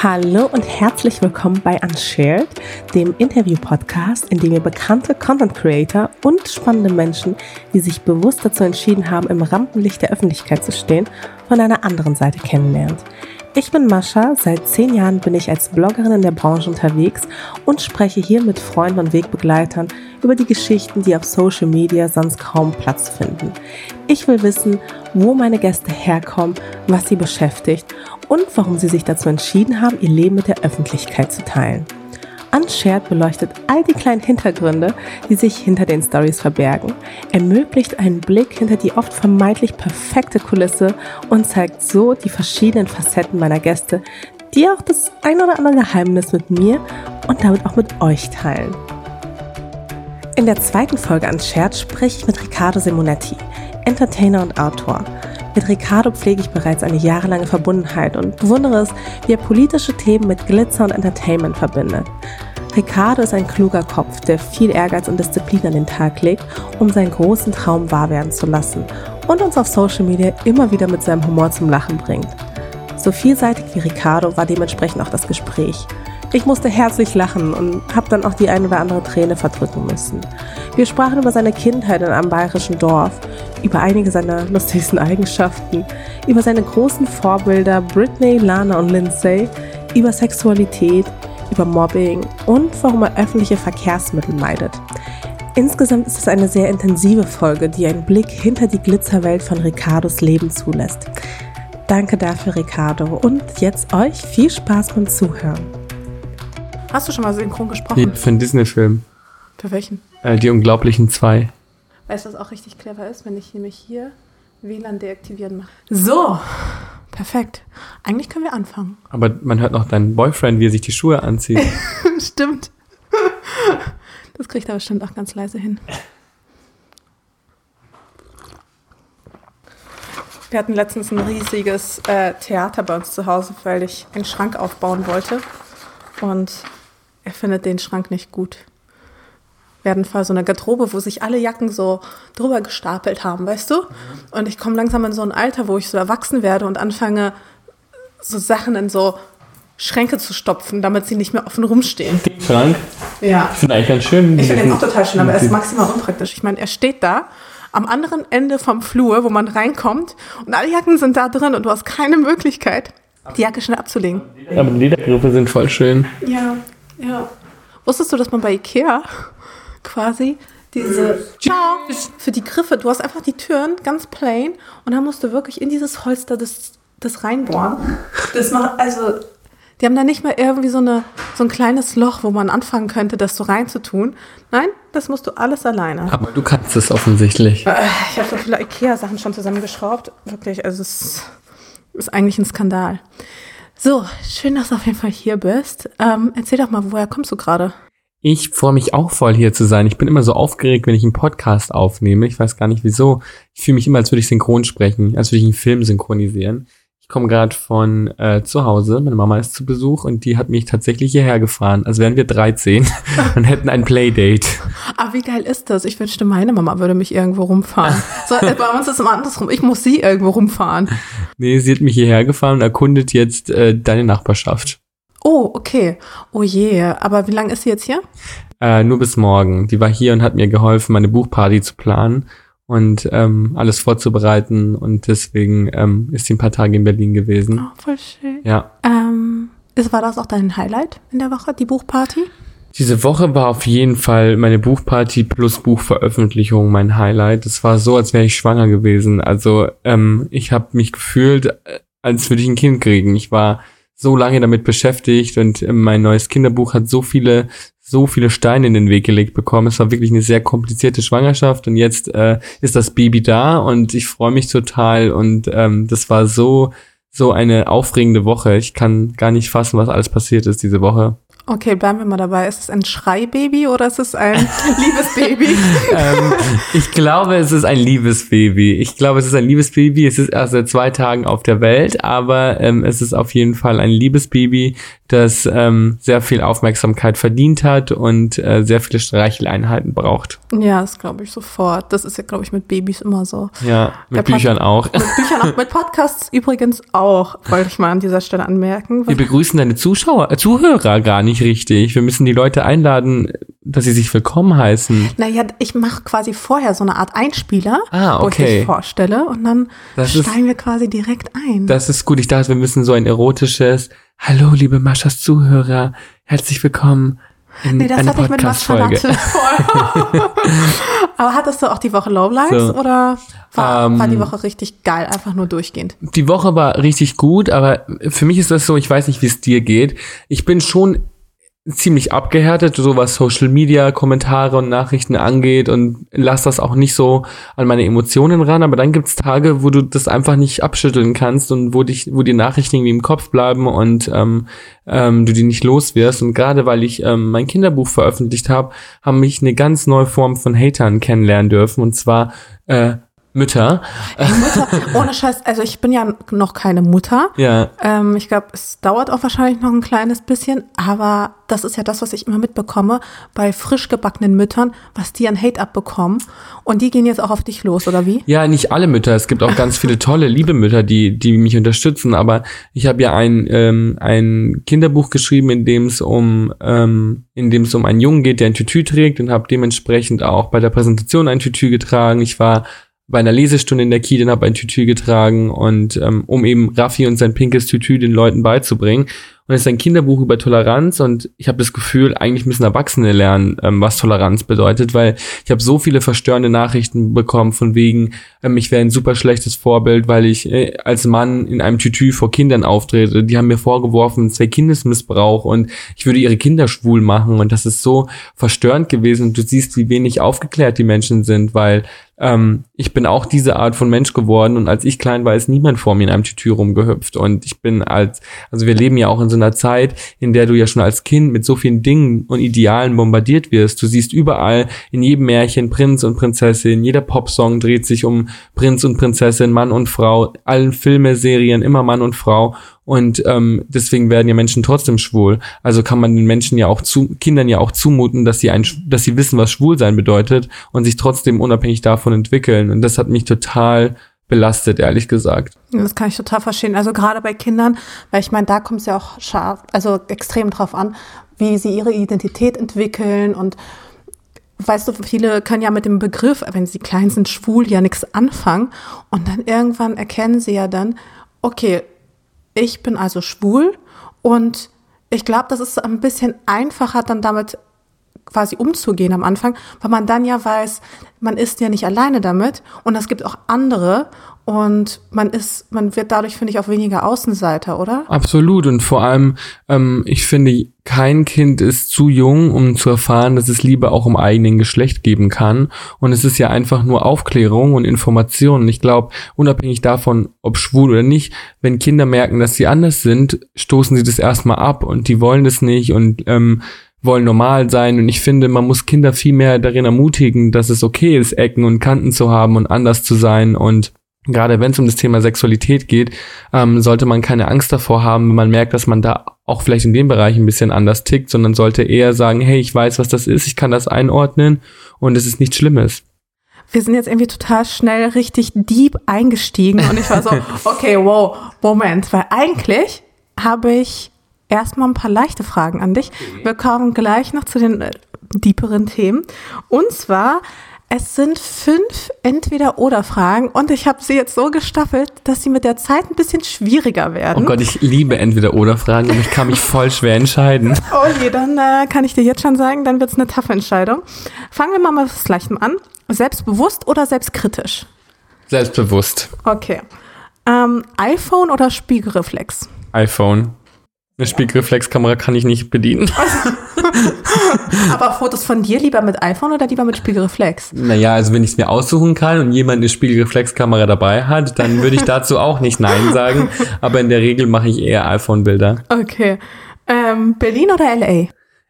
Hallo und herzlich willkommen bei Unshared, dem Interview-Podcast, in dem ihr bekannte Content Creator und spannende Menschen, die sich bewusst dazu entschieden haben, im Rampenlicht der Öffentlichkeit zu stehen, von einer anderen Seite kennenlernt. Ich bin Mascha, seit zehn Jahren bin ich als Bloggerin in der Branche unterwegs und spreche hier mit Freunden und Wegbegleitern über die Geschichten, die auf Social Media sonst kaum Platz finden. Ich will wissen, wo meine Gäste herkommen, was sie beschäftigt und warum sie sich dazu entschieden haben, ihr Leben mit der Öffentlichkeit zu teilen. Unshared beleuchtet all die kleinen Hintergründe, die sich hinter den Stories verbergen, ermöglicht einen Blick hinter die oft vermeintlich perfekte Kulisse und zeigt so die verschiedenen Facetten meiner Gäste, die auch das ein oder andere Geheimnis mit mir und damit auch mit euch teilen. In der zweiten Folge Unshared spreche ich mit Riccardo Simonetti, Entertainer und Autor. Mit Ricardo pflege ich bereits eine jahrelange Verbundenheit und bewundere es, wie er politische Themen mit Glitzer und Entertainment verbindet. Ricardo ist ein kluger Kopf, der viel Ehrgeiz und Disziplin an den Tag legt, um seinen großen Traum wahr werden zu lassen und uns auf Social Media immer wieder mit seinem Humor zum Lachen bringt. So vielseitig wie Ricardo war dementsprechend auch das Gespräch. Ich musste herzlich lachen und habe dann auch die eine oder andere Träne verdrücken müssen. Wir sprachen über seine Kindheit in einem bayerischen Dorf, über einige seiner lustigsten Eigenschaften, über seine großen Vorbilder Britney, Lana und Lindsay, über Sexualität, über Mobbing und warum er öffentliche Verkehrsmittel meidet. Insgesamt ist es eine sehr intensive Folge, die einen Blick hinter die Glitzerwelt von Ricardos Leben zulässt. Danke dafür, Ricardo. Und jetzt euch viel Spaß beim Zuhören. Hast du schon mal synchron gesprochen? Nee, für einen Disney-Film. Für welchen? Äh, die Unglaublichen zwei. Weißt du, was auch richtig clever ist, wenn ich nämlich hier WLAN deaktivieren mache? So, perfekt. Eigentlich können wir anfangen. Aber man hört noch deinen Boyfriend, wie er sich die Schuhe anzieht. Stimmt. Das kriegt er bestimmt auch ganz leise hin. Wir hatten letztens ein riesiges äh, Theater bei uns zu Hause, weil ich einen Schrank aufbauen wollte. Und er findet den Schrank nicht gut. Wir hatten vorher so eine Garderobe, wo sich alle Jacken so drüber gestapelt haben, weißt du? Und ich komme langsam in so ein Alter, wo ich so erwachsen werde und anfange, so Sachen in so Schränke zu stopfen, damit sie nicht mehr offen rumstehen. Den Schrank? Ja. Ich finde eigentlich ganz schön. Ich finde den auch total schön, aber er ist maximal unpraktisch. Ich meine, er steht da am anderen Ende vom Flur, wo man reinkommt und alle Jacken sind da drin und du hast keine Möglichkeit, die Jacke schnell abzulegen. Aber die Ledergriffe sind voll schön. Ja, ja. Wusstest du, dass man bei Ikea quasi diese Ciao für die Griffe, du hast einfach die Türen ganz plain und dann musst du wirklich in dieses Holster das, das reinbohren. Das macht, also, die haben da nicht mal irgendwie so, eine, so ein kleines Loch, wo man anfangen könnte, das so reinzutun. Nein, das musst du alles alleine. Aber du kannst es offensichtlich. Äh, Ich habe so viele Ikea-Sachen schon zusammengeschraubt. Wirklich, also es ist eigentlich ein Skandal. So, schön, dass du auf jeden Fall hier bist. Ähm, erzähl doch mal, woher kommst du gerade? Ich freue mich auch voll hier zu sein. Ich bin immer so aufgeregt, wenn ich einen Podcast aufnehme. Ich weiß gar nicht wieso. Ich fühle mich immer, als würde ich synchron sprechen, als würde ich einen Film synchronisieren. Ich komme gerade von äh, zu Hause. Meine Mama ist zu Besuch und die hat mich tatsächlich hierher gefahren. Also wären wir 13 und hätten ein Playdate. Ah, wie geil ist das? Ich wünschte, meine Mama würde mich irgendwo rumfahren. So, äh, bei uns ist es immer andersrum. Ich muss sie irgendwo rumfahren. Nee, sie hat mich hierher gefahren und erkundet jetzt äh, deine Nachbarschaft. Oh, okay. Oh je. Aber wie lange ist sie jetzt hier? Äh, nur bis morgen. Die war hier und hat mir geholfen, meine Buchparty zu planen und ähm, alles vorzubereiten. Und deswegen ähm, ist sie ein paar Tage in Berlin gewesen. Oh, voll schön. Ja. Ähm, ist, war das auch dein Highlight in der Woche, die Buchparty? Diese Woche war auf jeden Fall meine Buchparty plus Buchveröffentlichung mein Highlight. Es war so, als wäre ich schwanger gewesen. Also ähm, ich habe mich gefühlt, äh, als würde ich ein Kind kriegen. Ich war so lange damit beschäftigt und äh, mein neues Kinderbuch hat so viele so viele Steine in den Weg gelegt bekommen. Es war wirklich eine sehr komplizierte Schwangerschaft und jetzt äh, ist das Baby da und ich freue mich total und ähm, das war so so eine aufregende Woche. Ich kann gar nicht fassen, was alles passiert ist diese Woche. Okay, bleiben wir mal dabei. Ist es ein Schreibaby oder ist es ein Liebesbaby? ähm, ich glaube, es ist ein Liebesbaby. Ich glaube, es ist ein Liebesbaby. Es ist erst seit zwei Tagen auf der Welt, aber ähm, es ist auf jeden Fall ein Liebesbaby, das ähm, sehr viel Aufmerksamkeit verdient hat und äh, sehr viele Streicheleinheiten braucht. Ja, das glaube ich sofort. Das ist ja, glaube ich, mit Babys immer so. Ja, mit der Büchern Pod auch. Mit Büchern auch, mit Podcasts übrigens auch, wollte ich mal an dieser Stelle anmerken. Wir begrüßen deine Zuschauer, äh, Zuhörer gar nicht richtig. Wir müssen die Leute einladen, dass sie sich willkommen heißen. Naja, ich mache quasi vorher so eine Art Einspieler, ah, okay. wo ich dich vorstelle und dann das steigen ist, wir quasi direkt ein. Das ist gut. Ich dachte, wir müssen so ein erotisches Hallo, liebe Maschas Zuhörer, herzlich willkommen in nee, das hatte ich mit Maschalate vor. Aber hattest du auch die Woche Lowlights so, oder war, ähm, war die Woche richtig geil, einfach nur durchgehend? Die Woche war richtig gut, aber für mich ist das so, ich weiß nicht, wie es dir geht. Ich bin schon ziemlich abgehärtet, so was Social Media Kommentare und Nachrichten angeht und lass das auch nicht so an meine Emotionen ran, aber dann gibt's Tage, wo du das einfach nicht abschütteln kannst und wo dich, wo die Nachrichten irgendwie im Kopf bleiben und ähm, ähm, du die nicht los wirst. Und gerade weil ich ähm, mein Kinderbuch veröffentlicht habe, haben mich eine ganz neue Form von Hatern kennenlernen dürfen und zwar äh, Mütter. Ey, Mutter, ohne Scheiß, also ich bin ja noch keine Mutter. Ja. Ähm, ich glaube, es dauert auch wahrscheinlich noch ein kleines bisschen, aber das ist ja das, was ich immer mitbekomme bei frisch gebackenen Müttern, was die an Hate abbekommen. Und die gehen jetzt auch auf dich los, oder wie? Ja, nicht alle Mütter. Es gibt auch ganz viele tolle, liebe Mütter, die, die mich unterstützen. Aber ich habe ja ein, ähm, ein Kinderbuch geschrieben, in dem es um, ähm, in dem es um einen Jungen geht, der ein Tütü trägt und habe dementsprechend auch bei der Präsentation ein Tütü getragen. Ich war bei einer Lesestunde in der Kide habe ein Tütü getragen und ähm, um eben Raffi und sein pinkes Tütü den Leuten beizubringen. Und es ist ein Kinderbuch über Toleranz und ich habe das Gefühl, eigentlich müssen Erwachsene lernen, ähm, was Toleranz bedeutet, weil ich habe so viele verstörende Nachrichten bekommen von wegen, ähm, ich wäre ein super schlechtes Vorbild, weil ich äh, als Mann in einem Tütü vor Kindern auftrete. Die haben mir vorgeworfen, es wäre Kindesmissbrauch und ich würde ihre Kinder schwul machen und das ist so verstörend gewesen und du siehst, wie wenig aufgeklärt die Menschen sind, weil ähm, ich bin auch diese Art von Mensch geworden und als ich klein war, ist niemand vor mir in einem Tütü rumgehüpft und ich bin als, also wir leben ja auch in so einer Zeit, in der du ja schon als Kind mit so vielen Dingen und Idealen bombardiert wirst. Du siehst überall in jedem Märchen Prinz und Prinzessin, jeder Popsong dreht sich um Prinz und Prinzessin, Mann und Frau, allen Filme, Serien, immer Mann und Frau und ähm, deswegen werden ja Menschen trotzdem schwul. Also kann man den Menschen ja auch zu Kindern ja auch zumuten, dass sie ein, dass sie wissen, was Schwulsein bedeutet und sich trotzdem unabhängig davon entwickeln. Und das hat mich total belastet, ehrlich gesagt. Das kann ich total verstehen. Also gerade bei Kindern, weil ich meine, da kommt es ja auch scharf, also extrem drauf an, wie sie ihre Identität entwickeln und weißt du, viele können ja mit dem Begriff, wenn sie klein sind, schwul ja nichts anfangen und dann irgendwann erkennen sie ja dann, okay, ich bin also schwul und ich glaube, das ist ein bisschen einfacher, dann damit quasi umzugehen am Anfang, weil man dann ja weiß, man ist ja nicht alleine damit und es gibt auch andere und man ist, man wird dadurch, finde ich, auch weniger Außenseiter, oder? Absolut. Und vor allem, ähm, ich finde, kein Kind ist zu jung, um zu erfahren, dass es Liebe auch im eigenen Geschlecht geben kann. Und es ist ja einfach nur Aufklärung und Information. Ich glaube, unabhängig davon, ob schwul oder nicht, wenn Kinder merken, dass sie anders sind, stoßen sie das erstmal ab und die wollen das nicht und ähm, wollen normal sein. Und ich finde, man muss Kinder viel mehr darin ermutigen, dass es okay ist, Ecken und Kanten zu haben und anders zu sein und gerade wenn es um das Thema Sexualität geht, ähm, sollte man keine Angst davor haben, wenn man merkt, dass man da auch vielleicht in dem Bereich ein bisschen anders tickt, sondern sollte eher sagen, hey, ich weiß, was das ist, ich kann das einordnen und es ist nichts Schlimmes. Wir sind jetzt irgendwie total schnell richtig deep eingestiegen und ich war so, okay, wow, Moment, weil eigentlich habe ich erstmal ein paar leichte Fragen an dich. Wir kommen gleich noch zu den äh, deeperen Themen. Und zwar es sind fünf Entweder-Oder-Fragen und ich habe sie jetzt so gestaffelt, dass sie mit der Zeit ein bisschen schwieriger werden. Oh Gott, ich liebe Entweder-Oder-Fragen und ich kann mich voll schwer entscheiden. Oh je, dann äh, kann ich dir jetzt schon sagen, dann wird es eine taffe Entscheidung. Fangen wir mal mit was Leichtem an. Selbstbewusst oder selbstkritisch? Selbstbewusst. Okay. Ähm, iPhone oder Spiegelreflex? iPhone. Eine Spiegelreflexkamera kann ich nicht bedienen. Aber Fotos von dir lieber mit iPhone oder lieber mit Spiegelreflex? Naja, also wenn ich es mir aussuchen kann und jemand eine Spiegelreflexkamera dabei hat, dann würde ich dazu auch nicht Nein sagen. Aber in der Regel mache ich eher iPhone-Bilder. Okay. Ähm, Berlin oder LA?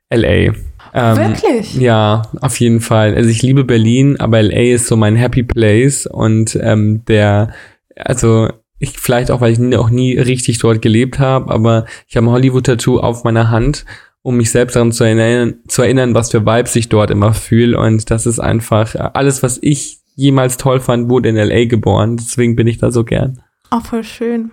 LA. Ähm, Wirklich? Ja, auf jeden Fall. Also ich liebe Berlin, aber LA ist so mein Happy Place und ähm, der, also ich vielleicht auch, weil ich auch nie richtig dort gelebt habe, aber ich habe ein Hollywood-Tattoo auf meiner Hand, um mich selbst daran zu erinnern, zu erinnern, was für Vibes ich dort immer fühle und das ist einfach alles, was ich jemals toll fand, wurde in LA geboren. Deswegen bin ich da so gern. Oh, voll schön.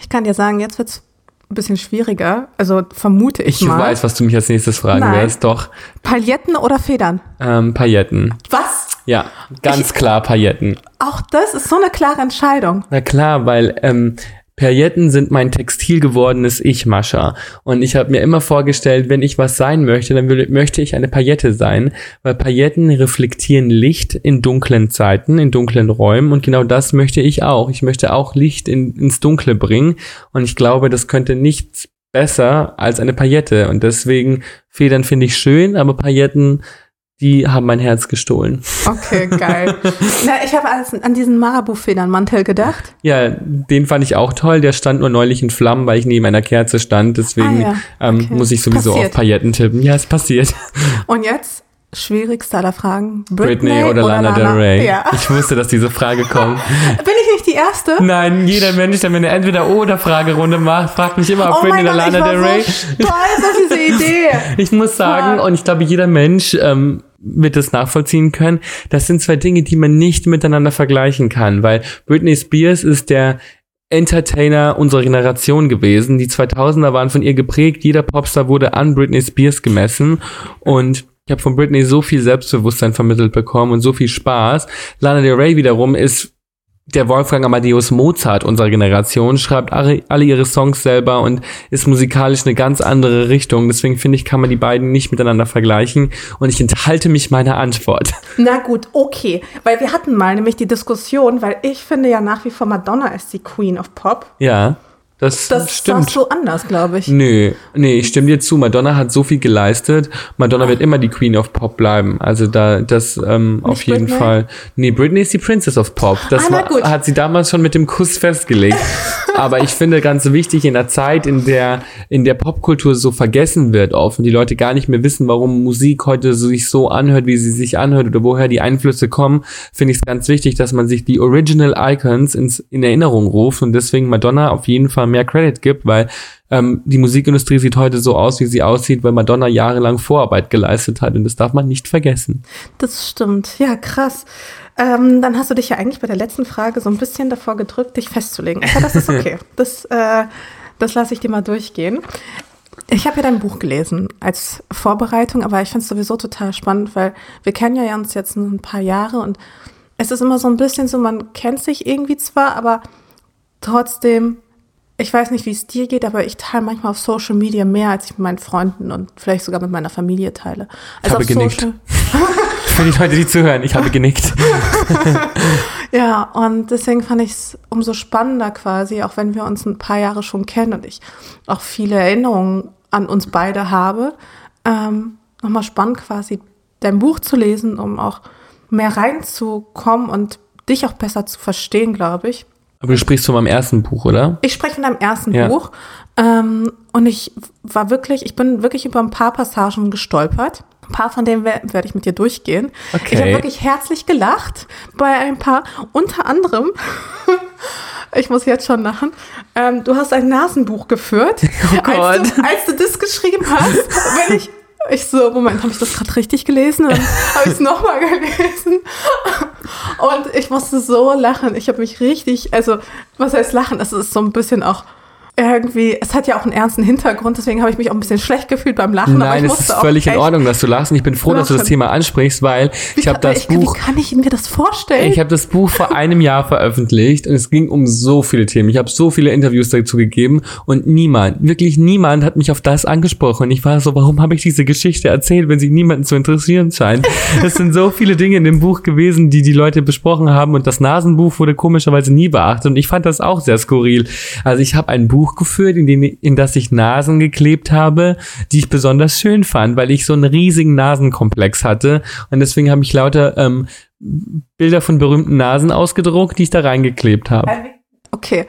Ich kann dir sagen, jetzt wird's ein bisschen schwieriger. Also vermute ich, Ich mal. weiß, was du mich als nächstes fragen Nein. wirst. Doch, Pailletten oder Federn? ähm, Pailletten. Was? Ja, ganz klar Pailletten. Auch das ist so eine klare Entscheidung. Na klar, weil ähm, Pailletten sind mein textil gewordenes Ich, Mascha. Und ich habe mir immer vorgestellt, wenn ich was sein möchte, dann will, möchte ich eine Paillette sein, weil Pailletten reflektieren Licht in dunklen Zeiten, in dunklen Räumen und genau das möchte ich auch. Ich möchte auch Licht in, ins Dunkle bringen und ich glaube, das könnte nichts besser als eine Paillette und deswegen Federn finde ich schön, aber Pailletten, die haben mein Herz gestohlen. Okay, geil. Na, ich habe an diesen Marabu-Federnmantel gedacht. Ja, den fand ich auch toll. Der stand nur neulich in Flammen, weil ich neben einer Kerze stand. Deswegen Ah ja, ähm, okay. muss ich sowieso Passiert. auf Pailletten tippen. Ja, es passiert. Und jetzt schwierigste aller Fragen. Britney, oder, Lana, Del Rey. Ja. Ich wusste, dass diese Frage kommt. Bin ich nicht die Erste? Nein, jeder Mensch, der mir eine Entweder-Oder-Fragerunde macht, fragt mich immer, ob oh Britney oder ich Lana war Del Rey. so stolz auf diese Idee. Ich muss sagen, und ich glaube, jeder Mensch ähm, wird das nachvollziehen können, das sind zwei Dinge, die man nicht miteinander vergleichen kann, weil Britney Spears ist der Entertainer unserer Generation gewesen. Die 2000er waren von ihr geprägt. Jeder Popstar wurde an Britney Spears gemessen und ich habe von Britney so viel Selbstbewusstsein vermittelt bekommen und so viel Spaß. Lana Del Rey wiederum ist der Wolfgang Amadeus Mozart unserer Generation, schreibt alle, ihre Songs selber und ist musikalisch eine ganz andere Richtung. Deswegen finde ich, kann man die beiden nicht miteinander vergleichen und ich enthalte mich meiner Antwort. Na gut, okay. Weil wir hatten mal nämlich die Diskussion, weil ich finde ja nach wie vor Madonna ist die Queen of Pop. Ja, das, Das stimmt. du anders, glaube ich. Nö, nee, ich stimme dir zu. Madonna hat so viel geleistet. Madonna wird immer die Queen of Pop bleiben. Also da, das ähm, auf jeden Britney? Fall. Nee, Britney ist die Princess of Pop. Das Ah, war, hat sie damals schon mit dem Kuss festgelegt. Aber ich finde ganz wichtig in der Zeit, in der in der Popkultur so vergessen wird oft und die Leute gar nicht mehr wissen, warum Musik heute so, sich so anhört, wie sie sich anhört oder woher die Einflüsse kommen, finde ich es ganz wichtig, dass man sich die Original Icons ins, in Erinnerung ruft und deswegen Madonna auf jeden Fall mehr Credit gibt, weil ähm, die Musikindustrie sieht heute so aus, wie sie aussieht, weil Madonna jahrelang Vorarbeit geleistet hat und das darf man nicht vergessen. Das stimmt. Ja, krass. Ähm, dann hast du dich ja eigentlich bei der letzten Frage so ein bisschen davor gedrückt, dich festzulegen. Aber das ist okay. Das, äh, das lasse ich dir mal durchgehen. Ich habe ja dein Buch gelesen als Vorbereitung, aber ich finde es sowieso total spannend, weil wir kennen ja uns jetzt ein paar Jahre und es ist immer so ein bisschen so, man kennt sich irgendwie zwar, aber trotzdem, ich weiß nicht, wie es dir geht, aber ich teile manchmal auf Social Media mehr, als ich mit meinen Freunden und vielleicht sogar mit meiner Familie teile. Also habe auf genickt. Für die Leute, die zuhören, ich habe genickt. Ja, und deswegen fand ich es umso spannender quasi, auch wenn wir uns ein paar Jahre schon kennen und ich auch viele Erinnerungen an uns beide habe, ähm, nochmal spannend quasi dein Buch zu lesen, um auch mehr reinzukommen und dich auch besser zu verstehen, glaube ich. Aber du sprichst von meinem ersten Buch, oder? Ich spreche von deinem ersten Ja. Buch ähm, und ich war wirklich, ich bin wirklich über ein paar Passagen gestolpert. Ein paar von denen wer- werde ich mit dir durchgehen. Okay. Ich habe wirklich herzlich gelacht bei ein paar, unter anderem, ich muss jetzt schon lachen, ähm, du hast ein Nasenbuch geführt. Oh Gott. Als du, als du das geschrieben hast, wenn ich, ich so, Moment, habe ich das gerade richtig gelesen? Dann habe ich es nochmal gelesen. Und ich musste so lachen. Ich habe mich richtig, also, was heißt lachen? Es ist so ein bisschen auch irgendwie, es hat ja auch einen ernsten Hintergrund, deswegen habe ich mich auch ein bisschen schlecht gefühlt beim Lachen. Nein, es ist völlig in Ordnung, dass du lachst. Und ich bin froh, dass du das lachen. Thema ansprichst, weil Wie ich habe das ich, Buch Wie kann ich mir das vorstellen? Ich habe das Buch vor einem Jahr veröffentlicht und es ging um so viele Themen. Ich habe so viele Interviews dazu gegeben und niemand, wirklich niemand hat mich auf das angesprochen. Und ich war so, warum habe ich diese Geschichte erzählt, wenn sie niemanden zu interessieren scheint? Es sind so viele Dinge in dem Buch gewesen, die die Leute besprochen haben und das Nasenbuch wurde komischerweise nie beachtet und ich fand das auch sehr skurril. Also ich habe ein Buch geführt, in, den, in das ich Nasen geklebt habe, die ich besonders schön fand, weil ich so einen riesigen Nasenkomplex hatte und deswegen habe ich lauter ähm, Bilder von berühmten Nasen ausgedruckt, die ich da reingeklebt habe. Okay,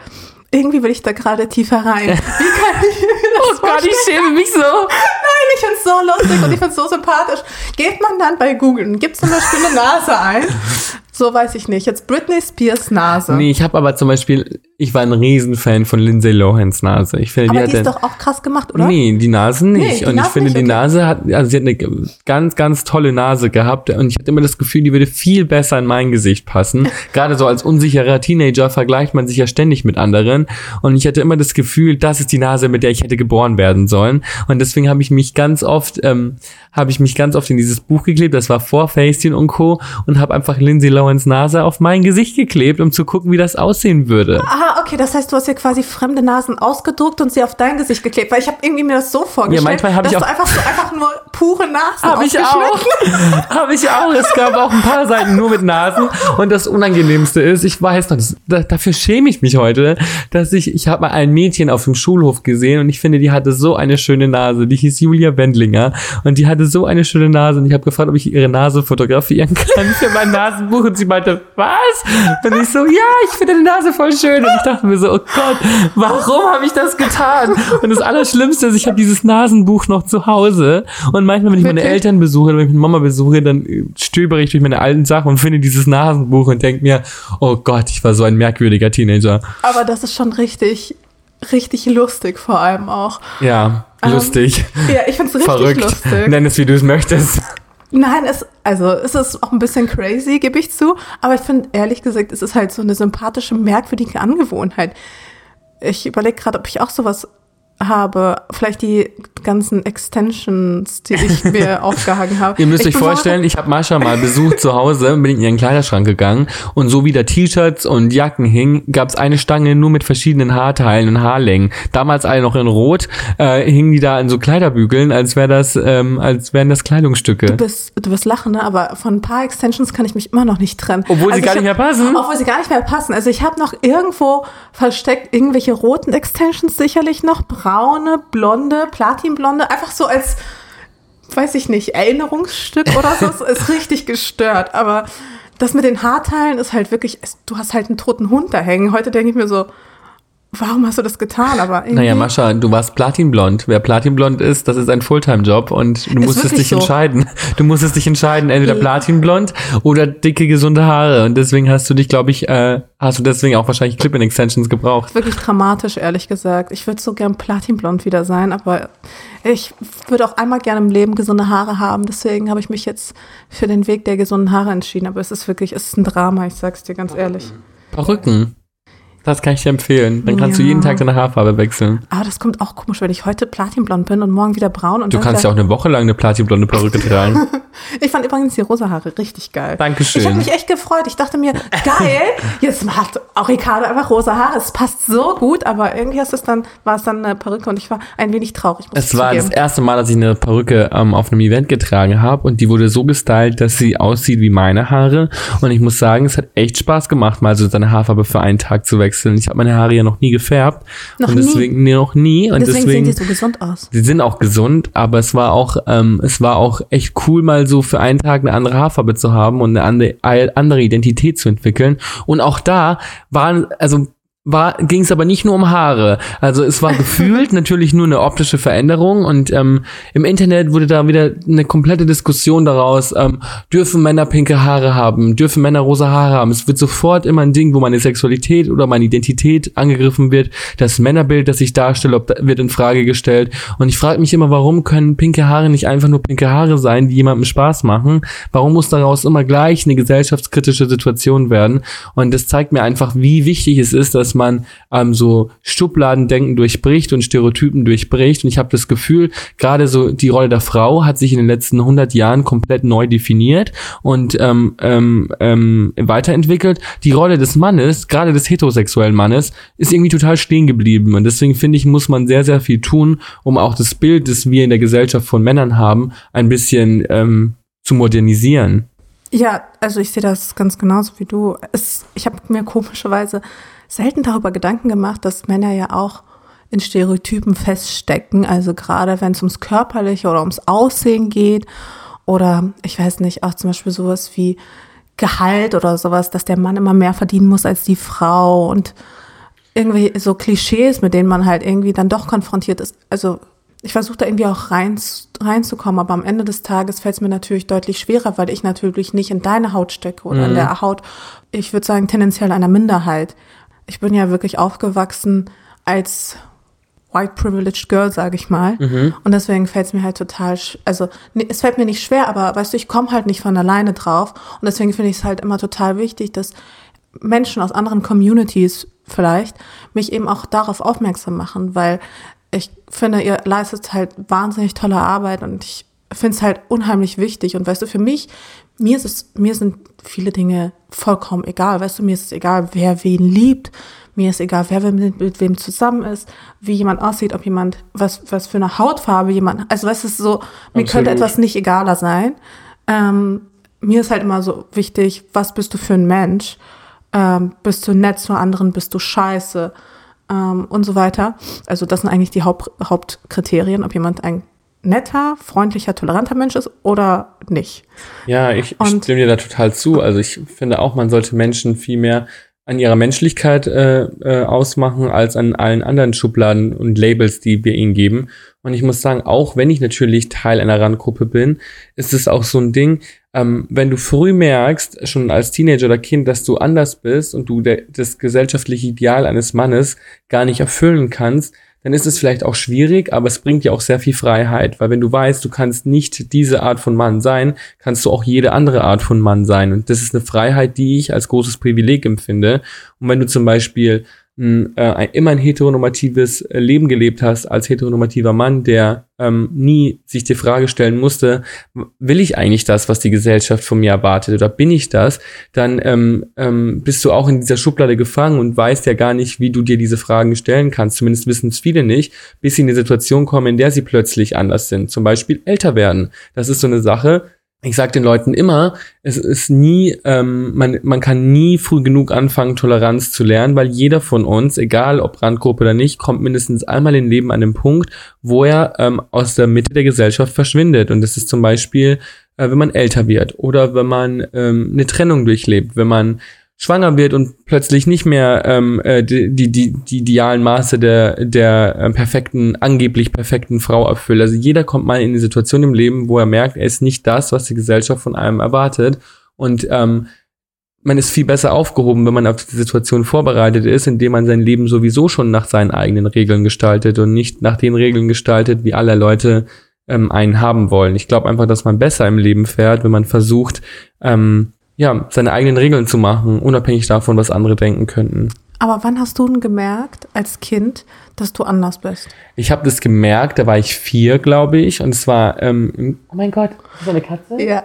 irgendwie will ich da gerade tiefer rein. Wie kann ich das Oh Gott, ich schäme mich so. Nein, ich finde es so lustig und ich finde es so sympathisch. Geht man dann bei Google und gibt zum Beispiel eine Nase ein, so weiß ich nicht. Jetzt Britney Spears Nase. Nee, ich habe aber zum Beispiel, ich war ein Riesenfan von Lindsay Lohans Nase. Ich finde, aber die die hat ist doch auch krass gemacht, oder? Nee, die Nase nicht. Nee, die und ich Nase finde, nicht, die okay. Nase hat, also sie hat eine ganz, ganz tolle Nase gehabt und ich hatte immer das Gefühl, die würde viel besser in mein Gesicht passen. Gerade so als unsicherer Teenager vergleicht man sich ja ständig mit anderen und ich hatte immer das Gefühl, das ist die Nase, mit der ich hätte geboren werden sollen. Und deswegen habe ich mich ganz oft, ähm, habe ich mich ganz oft in dieses Buch geklebt, das war vor Facetune und Co. und habe einfach Lindsay Lohans Nase auf mein Gesicht geklebt, um zu gucken, wie das aussehen würde. Ah, okay, das heißt, du hast ja quasi fremde Nasen ausgedruckt und sie auf dein Gesicht geklebt, weil ich habe irgendwie mir das so vorgestellt, manchmal hab dass ich du auch- einfach so einfach nur pure Nasen Habe ich auch. Habe ich auch. Es gab auch ein paar Seiten nur mit Nasen. Und das Unangenehmste ist, ich weiß noch, das, da, dafür schäme ich mich heute, dass ich, ich habe mal ein Mädchen auf dem Schulhof gesehen und ich finde, die hatte so eine schöne Nase. Die hieß Julia Wendlinger und die hatte so eine schöne Nase und ich habe gefragt, ob ich ihre Nase fotografieren kann für mein Nasenbuch und sie meinte, was? Und ich so, ja, ich finde die Nase voll schön und ich dachte mir so, oh Gott, warum habe ich das getan? Und das Allerschlimmste ist, ich habe dieses Nasenbuch noch zu Hause und manchmal, wenn ich meine? Eltern besuche oder wenn ich meine Mama besuche, dann äh, stöbere ich durch meine alten Sachen und finde dieses Nasenbuch und denke mir, oh Gott, ich war so ein merkwürdiger Teenager. Aber das ist schon richtig, richtig lustig vor allem auch. Ja, Ähm, lustig, Ja, ich finde es richtig verrückt. lustig. Nenn es, wie du es möchtest. Nein, es, also es ist auch ein bisschen crazy, gebe ich zu. Aber ich finde, ehrlich gesagt, es ist halt so eine sympathische, merkwürdige Angewohnheit. Ich überlege gerade, ob ich auch sowas habe. Vielleicht die ganzen Extensions, die ich mir aufgehangen habe. Ihr müsst ich euch vorstellen, ich habe Mascha mal besucht zu Hause, bin in ihren Kleiderschrank gegangen und so wie da T-Shirts und Jacken hingen, gab es eine Stange nur mit verschiedenen Haarteilen und Haarlängen. Damals alle noch in Rot, äh, hingen die da an so Kleiderbügeln, als wäre das, ähm, als wären das Kleidungsstücke. Du wirst, du wirst lachen, ne? aber von ein paar Extensions kann ich mich immer noch nicht trennen. Obwohl sie Also gar ich nicht hab- mehr passen? Obwohl sie gar nicht mehr passen. Also ich habe noch irgendwo versteckt irgendwelche roten Extensions sicherlich noch, braune, blonde, platinblonde, einfach so als, weiß ich nicht, Erinnerungsstück oder so. Ist richtig gestört. Aber das mit den Haarteilen ist halt wirklich, du hast halt einen toten Hund da hängen. Heute denke ich mir so, warum hast du das getan? Aber irgendwie, Naja, Mascha, du warst Platinblond. Wer Platinblond ist, das ist ein Fulltime-Job und du musstest dich so. entscheiden. Du musstest dich entscheiden, entweder Ja. Platinblond oder dicke, gesunde Haare. Und deswegen hast du dich, glaube ich, äh, hast du deswegen auch wahrscheinlich Clip-In-Extensions gebraucht. wirklich dramatisch, ehrlich gesagt. Ich würde so gern platinblond wieder sein, aber ich würde auch einmal gerne im Leben gesunde Haare haben. Deswegen habe ich mich jetzt für den Weg der gesunden Haare entschieden. Aber es ist wirklich, es ist ein Drama, ich sag's dir ganz ehrlich. Perücken. Das kann ich dir empfehlen. Dann kannst du Ja. jeden Tag deine Haarfarbe wechseln. Aber das kommt auch komisch, wenn ich heute platinblond bin und morgen wieder braun. Und Du kannst ja auch eine Woche lang eine platinblonde Perücke tragen. Ich fand übrigens die rosa Haare richtig geil. Dankeschön. Ich habe mich echt gefreut. Ich dachte mir, geil, jetzt hat auch Ricardo einfach rosa Haare. Es passt so gut, aber irgendwie ist es dann, war es dann eine Perücke und ich war ein wenig traurig. Es war das zugeben. erste Mal, dass ich eine Perücke ähm, auf einem Event getragen habe und die wurde so gestylt, dass sie aussieht wie meine Haare. Und ich muss sagen, es hat echt Spaß gemacht, mal so seine Haarfarbe für einen Tag zu wechseln. Ich habe meine Haare ja noch nie gefärbt. Noch und nie? deswegen, nee, noch nie. Und Deswegen, deswegen, sehen die so gesund aus. Sie sind auch gesund, aber es war auch, ähm, es war auch echt cool, mal so für einen Tag eine andere Haarfarbe zu haben und eine andere, andere Identität zu entwickeln. Und auch da waren, also war, ging es aber nicht nur um Haare. Also es war gefühlt natürlich nur eine optische Veränderung und ähm, im Internet wurde da wieder eine komplette Diskussion daraus, ähm, dürfen Männer pinke Haare haben, dürfen Männer rosa Haare haben. Es wird sofort immer ein Ding, wo meine Sexualität oder meine Identität angegriffen wird. Das Männerbild, das ich darstelle, ob, wird in Frage gestellt. Und ich frage mich immer, warum können pinke Haare nicht einfach nur pinke Haare sein, die jemandem Spaß machen? Warum muss daraus immer gleich eine gesellschaftskritische Situation werden? Und das zeigt mir einfach, wie wichtig es ist, dass man ähm, so Schubladendenken durchbricht und Stereotypen durchbricht. Und ich habe das Gefühl, gerade so die Rolle der Frau hat sich in den letzten 100 Jahren komplett neu definiert und ähm, ähm, ähm, weiterentwickelt. Die Rolle des Mannes, gerade des heterosexuellen Mannes, ist irgendwie total stehen geblieben. Und deswegen finde ich, muss man sehr, sehr viel tun, um auch das Bild, das wir in der Gesellschaft von Männern haben, ein bisschen ähm, zu modernisieren. Ja, also ich sehe das ganz genauso wie du. Es, ich habe mir komischerweise selten darüber Gedanken gemacht, dass Männer ja auch in Stereotypen feststecken. Also gerade wenn es ums Körperliche oder ums Aussehen geht oder ich weiß nicht, auch zum Beispiel sowas wie Gehalt oder sowas, dass der Mann immer mehr verdienen muss als die Frau und irgendwie so Klischees, mit denen man halt irgendwie dann doch konfrontiert ist. Also ich versuche da irgendwie auch rein, reinzukommen, aber am Ende des Tages fällt es mir natürlich deutlich schwerer, weil ich natürlich nicht in deine Haut stecke oder Mhm. in der Haut, ich würde sagen, tendenziell einer Minderheit. Ich bin ja wirklich aufgewachsen als white privileged girl, sage ich mal. Und deswegen fällt es mir halt total, also nee, es fällt mir nicht schwer, aber weißt du, ich komme halt nicht von alleine drauf. Und deswegen finde ich es halt immer total wichtig, dass Menschen aus anderen Communities vielleicht mich eben auch darauf aufmerksam machen, weil ich finde, ihr leistet halt wahnsinnig tolle Arbeit und ich finde es halt unheimlich wichtig. Und weißt du, für mich, mir ist es, mir sind viele Dinge vollkommen egal. Weißt du, mir ist es egal, wer wen liebt. Mir ist egal, wer mit, mit wem zusammen ist, wie jemand aussieht, ob jemand, was, was für eine Hautfarbe jemand, also weißt du, so, mir könnte Absolut. etwas nicht egaler sein. Ähm, mir ist halt immer so wichtig, was bist du für ein Mensch? Ähm, bist du nett zu anderen? Bist du scheiße? Ähm, und so weiter. Also das sind eigentlich die Haupt, Hauptkriterien, ob jemand ein netter, freundlicher, toleranter Mensch ist oder nicht. Ja, ich Und- stimme dir da total zu. Also ich finde auch, man sollte Menschen viel mehr an ihrer Menschlichkeit äh, äh, ausmachen, als an allen anderen Schubladen und Labels, die wir ihnen geben. Und ich muss sagen, auch wenn ich natürlich Teil einer Randgruppe bin, ist es auch so ein Ding, ähm, wenn du früh merkst, schon als Teenager oder Kind, dass du anders bist und du das gesellschaftliche Ideal eines Mannes gar nicht erfüllen kannst, dann ist es vielleicht auch schwierig, aber es bringt dir auch sehr viel Freiheit, weil wenn du weißt, du kannst nicht diese Art von Mann sein, kannst du auch jede andere Art von Mann sein. Und das ist eine Freiheit, die ich als großes Privileg empfinde. Und wenn du zum Beispiel mh, äh, ein, immer ein heteronormatives äh, Leben gelebt hast als heteronormativer Mann, der ähm, nie sich die Frage stellen musste, will ich eigentlich das, was die Gesellschaft von mir erwartet oder bin ich das, dann ähm, ähm, bist du auch in dieser Schublade gefangen und weißt ja gar nicht, wie du dir diese Fragen stellen kannst. Zumindest wissen es viele nicht, bis sie in eine Situation kommen, in der sie plötzlich anders sind. Zum Beispiel älter werden. Das ist so eine Sache, ich sage den Leuten immer, es ist nie, ähm, man, man kann nie früh genug anfangen, Toleranz zu lernen, weil jeder von uns, egal ob Randgruppe oder nicht, kommt mindestens einmal im Leben an den Punkt, wo er ähm, aus der Mitte der Gesellschaft verschwindet. Und das ist zum Beispiel, äh, wenn man älter wird oder wenn man ähm, eine Trennung durchlebt, wenn man schwanger wird und plötzlich nicht mehr ähm, äh, die, die, die, die idealen Maße der, der äh, perfekten, angeblich perfekten Frau erfüllt. Also jeder kommt mal in eine Situation im Leben, wo er merkt, er ist nicht das, was die Gesellschaft von einem erwartet. Und ähm, man ist viel besser aufgehoben, wenn man auf die Situation vorbereitet ist, indem man sein Leben sowieso schon nach seinen eigenen Regeln gestaltet und nicht nach den Regeln gestaltet, wie alle Leute ähm, einen haben wollen. Ich glaube einfach, dass man besser im Leben fährt, wenn man versucht, ähm, ja, seine eigenen Regeln zu machen, unabhängig davon, was andere denken könnten. Aber wann hast du denn gemerkt, als Kind, dass du anders bist? Ich habe das gemerkt, da war ich vier, glaube ich, und es war, ähm, oh mein Gott, ist das eine Katze? Ja.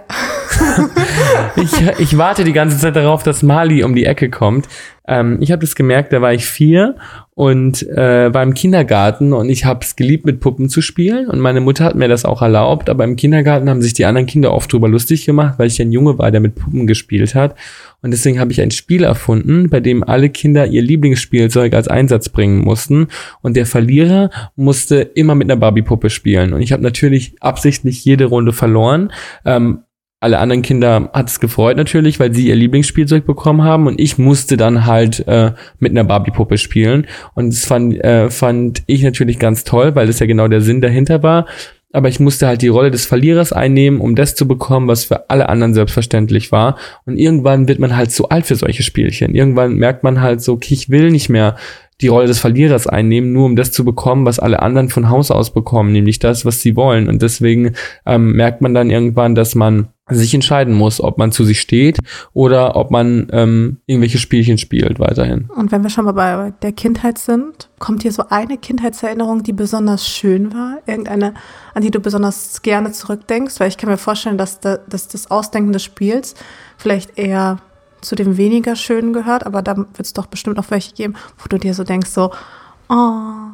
ich, ich warte die ganze Zeit darauf, dass Mali um die Ecke kommt. Ähm, ich habe das gemerkt, da war ich vier und äh, war im Kindergarten und ich habe es geliebt, mit Puppen zu spielen. Und meine Mutter hat mir das auch erlaubt, aber im Kindergarten haben sich die anderen Kinder oft drüber lustig gemacht, weil ich ein Junge war, der mit Puppen gespielt hat. Und deswegen habe ich ein Spiel erfunden, bei dem alle Kinder ihr Lieblingsspielzeug als Einsatz bringen mussten. Und der Verlierer musste immer mit einer Barbie-Puppe spielen. Und ich habe natürlich absichtlich jede Runde verloren. Ähm, alle anderen Kinder hat es gefreut natürlich, weil sie ihr Lieblingsspielzeug bekommen haben und ich musste dann halt äh, mit einer Barbie-Puppe spielen und das fand, äh, fand ich natürlich ganz toll, weil das ja genau der Sinn dahinter war. Aber ich musste halt die Rolle des Verlierers einnehmen, um das zu bekommen, was für alle anderen selbstverständlich war. Und irgendwann wird man halt zu alt für solche Spielchen. Irgendwann merkt man halt so, okay, ich will nicht mehr die Rolle des Verlierers einnehmen, nur um das zu bekommen, was alle anderen von Haus aus bekommen, nämlich das, was sie wollen. Und deswegen ähm, merkt man dann irgendwann, dass man sich entscheiden muss, ob man zu sich steht oder ob man ähm, irgendwelche Spielchen spielt weiterhin. Und wenn wir schon mal bei der Kindheit sind, kommt dir so eine Kindheitserinnerung, die besonders schön war? Irgendeine, an die du besonders gerne zurückdenkst? Weil ich kann mir vorstellen, dass, da, dass das Ausdenken des Spiels vielleicht eher zu dem weniger Schönen gehört, aber da wird es doch bestimmt auch welche geben, wo du dir so denkst, so, oh,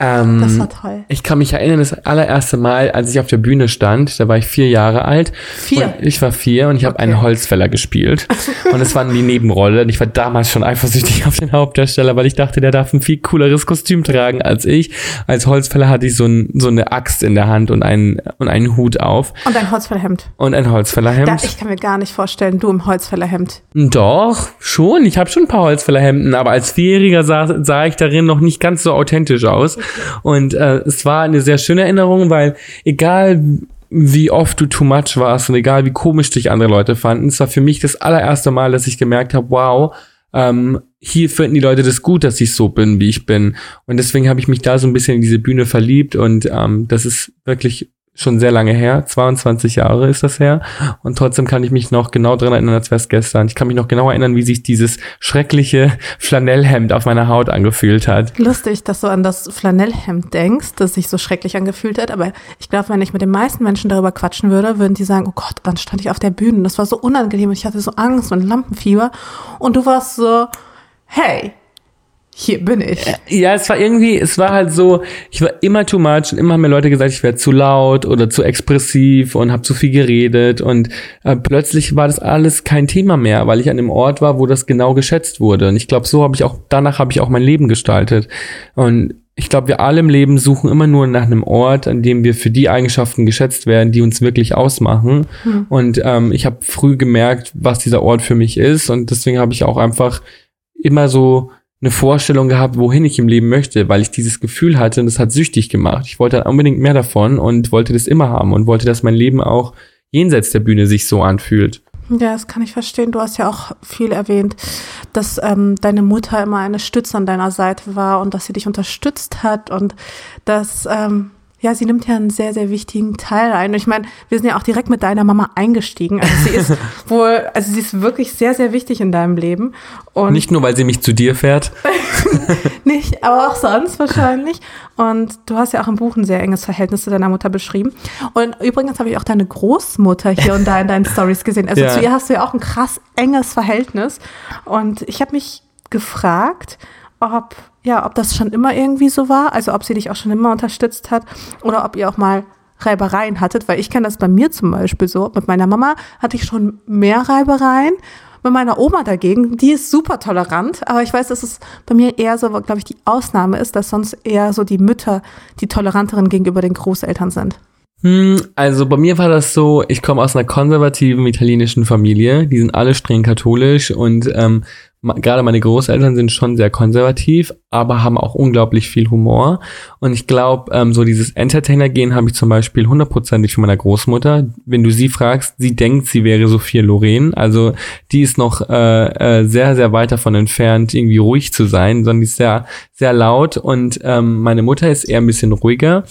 Ähm, das war toll. Ich kann mich erinnern, das allererste Mal, als ich auf der Bühne stand, da war ich vier Jahre alt. Vier? Ich war vier und ich habe einen Holzfäller gespielt. und es war die Nebenrolle. Und ich war damals schon eifersüchtig auf den Hauptdarsteller, weil ich dachte, der darf ein viel cooleres Kostüm tragen als ich. Als Holzfäller hatte ich so, ein, so eine Axt in der Hand und einen, und einen Hut auf Und ein Holzfällerhemd. und ein Da, Holzfällerhemd. ich kann mir gar nicht vorstellen, du im Holzfällerhemd. Doch, schon. Ich habe schon ein paar Holzfällerhemden, aber als Vierjähriger sah, sah ich darin noch nicht ganz so authentisch aus. Und äh, es war eine sehr schöne Erinnerung, weil egal wie oft du too much warst und egal wie komisch dich andere Leute fanden, es war für mich das allererste Mal, dass ich gemerkt habe, wow, ähm, hier finden die Leute das gut, dass ich so bin, wie ich bin. Und deswegen habe ich mich da so ein bisschen in diese Bühne verliebt und ähm, das ist wirklich schon sehr lange her, 22 Jahre ist das her. Und trotzdem kann ich mich noch genau dran erinnern, als wäre es gestern. Ich kann mich noch genau erinnern, wie sich dieses schreckliche Flanellhemd auf meiner Haut angefühlt hat. Lustig, dass du an das Flanellhemd denkst, das sich so schrecklich angefühlt hat. Aber ich glaube, wenn ich mit den meisten Menschen darüber quatschen würde, würden die sagen, oh Gott, dann stand ich auf der Bühne. Das war so unangenehm und ich hatte so Angst und Lampenfieber. Und du warst so, hey, hier bin ich. Ja, es war irgendwie, es war halt so, ich war immer too much und immer haben mir Leute gesagt, ich wäre zu laut oder zu expressiv und habe zu viel geredet und äh, plötzlich war das alles kein Thema mehr, weil ich an einem Ort war, wo das genau geschätzt wurde und ich glaube, so habe ich auch danach habe ich auch mein Leben gestaltet und ich glaube, wir alle im Leben suchen immer nur nach einem Ort, an dem wir für die Eigenschaften geschätzt werden, die uns wirklich ausmachen. Hm. Und ähm, ich habe früh gemerkt, was dieser Ort für mich ist. Und deswegen habe ich auch einfach immer so eine Vorstellung gehabt, wohin ich im Leben möchte, weil ich dieses Gefühl hatte und das hat süchtig gemacht. Ich wollte unbedingt mehr davon und wollte das immer haben und wollte, dass mein Leben auch jenseits der Bühne sich so anfühlt. Ja, das kann ich verstehen. Du hast ja auch viel erwähnt, dass ähm, deine Mutter immer eine Stütze an deiner Seite war und dass sie dich unterstützt hat und dass ähm, ja, sie nimmt ja einen sehr, sehr wichtigen Teil ein. Ich meine, wir sind ja auch direkt mit deiner Mama eingestiegen. Also sie ist wohl, also sie ist wirklich sehr, sehr wichtig in deinem Leben. Und nicht nur, weil sie mich zu dir fährt. nicht, aber auch sonst wahrscheinlich. Und du hast ja auch im Buch ein sehr enges Verhältnis zu deiner Mutter beschrieben. Und übrigens habe ich auch deine Großmutter hier und da in deinen Stories gesehen. Also ja. zu ihr hast du ja auch ein krass enges Verhältnis. Und ich habe mich gefragt, ob ja, ob das schon immer irgendwie so war, also ob sie dich auch schon immer unterstützt hat oder ob ihr auch mal Reibereien hattet, weil ich kenne das bei mir zum Beispiel so. Mit meiner Mama hatte ich schon mehr Reibereien. Mit meiner Oma dagegen, die ist super tolerant, aber ich weiß, dass es bei mir eher so, glaube ich, die Ausnahme ist, dass sonst eher so die Mütter die toleranteren gegenüber den Großeltern sind. Hm, also bei mir war das so, ich komme aus einer konservativen italienischen Familie, die sind alle streng katholisch und ähm, gerade meine Großeltern sind schon sehr konservativ, aber haben auch unglaublich viel Humor. Und ich glaube, ähm, so dieses Entertainer-Gehen habe ich zum Beispiel hundertprozentig von meiner Großmutter. Wenn du sie fragst, sie denkt, sie wäre Sophia Loren. Also die ist noch äh, äh, sehr, sehr weit davon entfernt, irgendwie ruhig zu sein, sondern die ist sehr, sehr laut. Und ähm, meine Mutter ist eher ein bisschen ruhiger.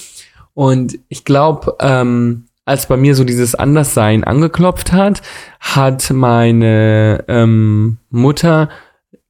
Und ich glaube, ähm, als bei mir so dieses Anderssein angeklopft hat, hat meine ähm, Mutter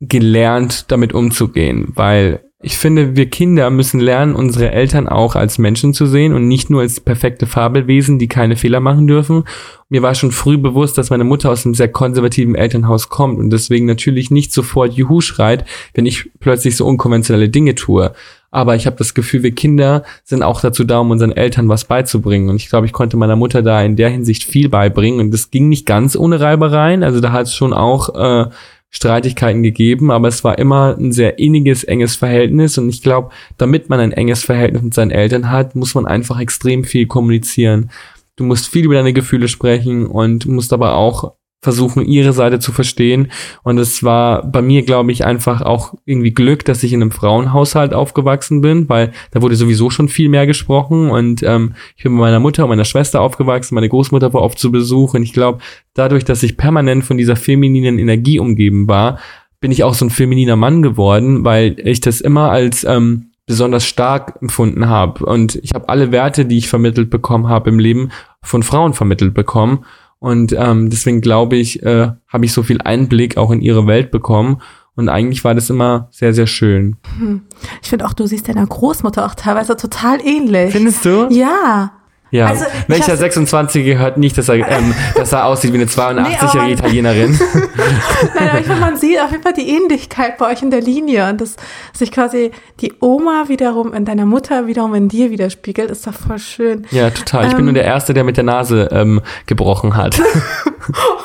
gelernt, damit umzugehen, weil ich finde, wir Kinder müssen lernen, unsere Eltern auch als Menschen zu sehen und nicht nur als perfekte Fabelwesen, die keine Fehler machen dürfen. Mir war schon früh bewusst, dass meine Mutter aus einem sehr konservativen Elternhaus kommt und deswegen natürlich nicht sofort Juhu schreit, wenn ich plötzlich so unkonventionelle Dinge tue. Aber ich habe das Gefühl, wir Kinder sind auch dazu da, um unseren Eltern was beizubringen. Und ich glaube, ich konnte meiner Mutter da in der Hinsicht viel beibringen. Und das ging nicht ganz ohne Reibereien. Also da hat es schon auch äh, Streitigkeiten gegeben, aber es war immer ein sehr inniges, enges Verhältnis. Und ich glaube, damit man ein enges Verhältnis mit seinen Eltern hat, muss man einfach extrem viel kommunizieren. Du musst viel über deine Gefühle sprechen und musst aber auch versuchen, ihre Seite zu verstehen. Und es war bei mir, glaube ich, einfach auch irgendwie Glück, dass ich in einem Frauenhaushalt aufgewachsen bin, weil da wurde sowieso schon viel mehr gesprochen. Und ähm, ich bin mit meiner Mutter und meiner Schwester aufgewachsen, meine Großmutter war oft zu Besuch. Und ich glaube, dadurch, dass ich permanent von dieser femininen Energie umgeben war, bin ich auch so ein femininer Mann geworden, weil ich das immer als ähm, besonders stark empfunden habe. Und ich habe alle Werte, die ich vermittelt bekommen habe im Leben, von Frauen vermittelt bekommen. Und ähm, deswegen glaube ich, äh, habe ich so viel Einblick auch in ihre Welt bekommen. Und eigentlich war das immer sehr, sehr schön. Hm. Ich finde auch, du siehst deiner Großmutter auch teilweise total ähnlich. Findest du? Ja. Ja, also, welcher 26 gehört nicht, dass er, ähm, dass er aussieht wie eine 82-jährige nee, Italienerin. Nein, aber ich finde, man sieht auf jeden Fall die Ähnlichkeit bei euch in der Linie und dass sich quasi die Oma wiederum in deiner Mutter wiederum in dir widerspiegelt, ist doch voll schön. Ja, total. Ich ähm, bin nur der Erste, der mit der Nase ähm, gebrochen hat.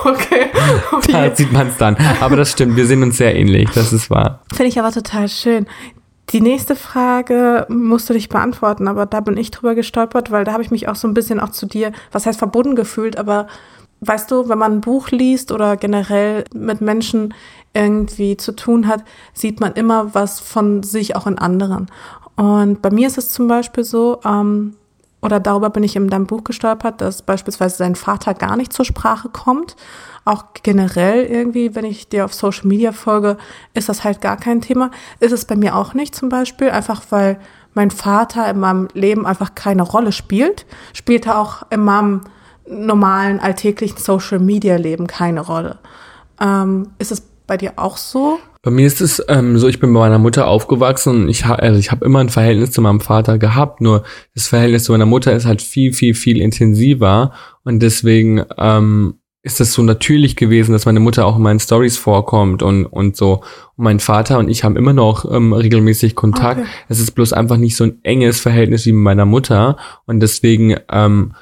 okay. okay. Da sieht man es dann. Aber das stimmt, wir sind uns sehr ähnlich, das ist wahr. Finde ich aber total schön. Die nächste Frage musst du dich beantworten, aber da bin ich drüber gestolpert, weil da habe ich mich auch so ein bisschen auch zu dir, was heißt verbunden gefühlt, aber weißt du, wenn man ein Buch liest oder generell mit Menschen irgendwie zu tun hat, sieht man immer was von sich auch in anderen. Und bei mir ist es zum Beispiel so, ähm, oder darüber bin ich in deinem Buch gestolpert, dass beispielsweise sein Vater gar nicht zur Sprache kommt. Auch generell irgendwie, wenn ich dir auf Social Media folge, ist das halt gar kein Thema. Ist es bei mir auch nicht zum Beispiel, einfach weil mein Vater in meinem Leben einfach keine Rolle spielt, spielt er auch in meinem normalen alltäglichen Social Media Leben keine Rolle. Ähm, ist es bei dir auch so? Bei mir ist es ähm, so, ich bin bei meiner Mutter aufgewachsen und ich, ha also ich habe immer ein Verhältnis zu meinem Vater gehabt, nur das Verhältnis zu meiner Mutter ist halt viel, viel, viel intensiver und deswegen ähm, ist das so natürlich gewesen, dass meine Mutter auch in meinen Stories vorkommt und, und so. Und mein Vater und ich haben immer noch ähm, regelmäßig Kontakt. Okay. Es ist bloß einfach nicht so ein enges Verhältnis wie mit meiner Mutter und deswegen ähm,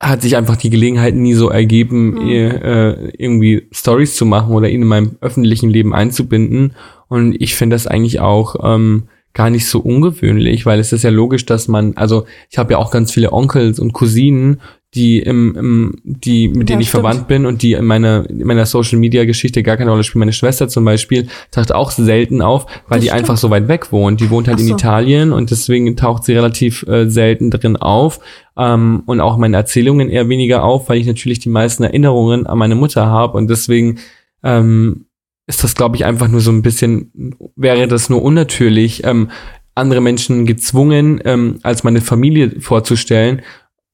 hat sich einfach die Gelegenheit nie so ergeben, mhm. äh, irgendwie Stories zu machen oder ihn in meinem öffentlichen Leben einzubinden. Und ich finde das eigentlich auch ähm, gar nicht so ungewöhnlich, weil es ist ja logisch, dass man, also ich habe ja auch ganz viele Onkels und Cousinen die im, im die mit denen ja, ich stimmt. verwandt bin und die in meiner in meiner Social Media Geschichte gar keine Rolle spielen. Meine Schwester zum Beispiel taucht auch selten auf, weil das die stimmt. einfach so weit weg wohnt. Die wohnt halt so. in Italien und deswegen taucht sie relativ äh, selten drin auf ähm, und auch meine Erzählungen eher weniger auf, weil ich natürlich die meisten Erinnerungen an meine Mutter habe und deswegen ähm, ist das glaube ich einfach nur so ein bisschen wäre das nur unnatürlich. Ähm, andere Menschen gezwungen, ähm, als meine Familie vorzustellen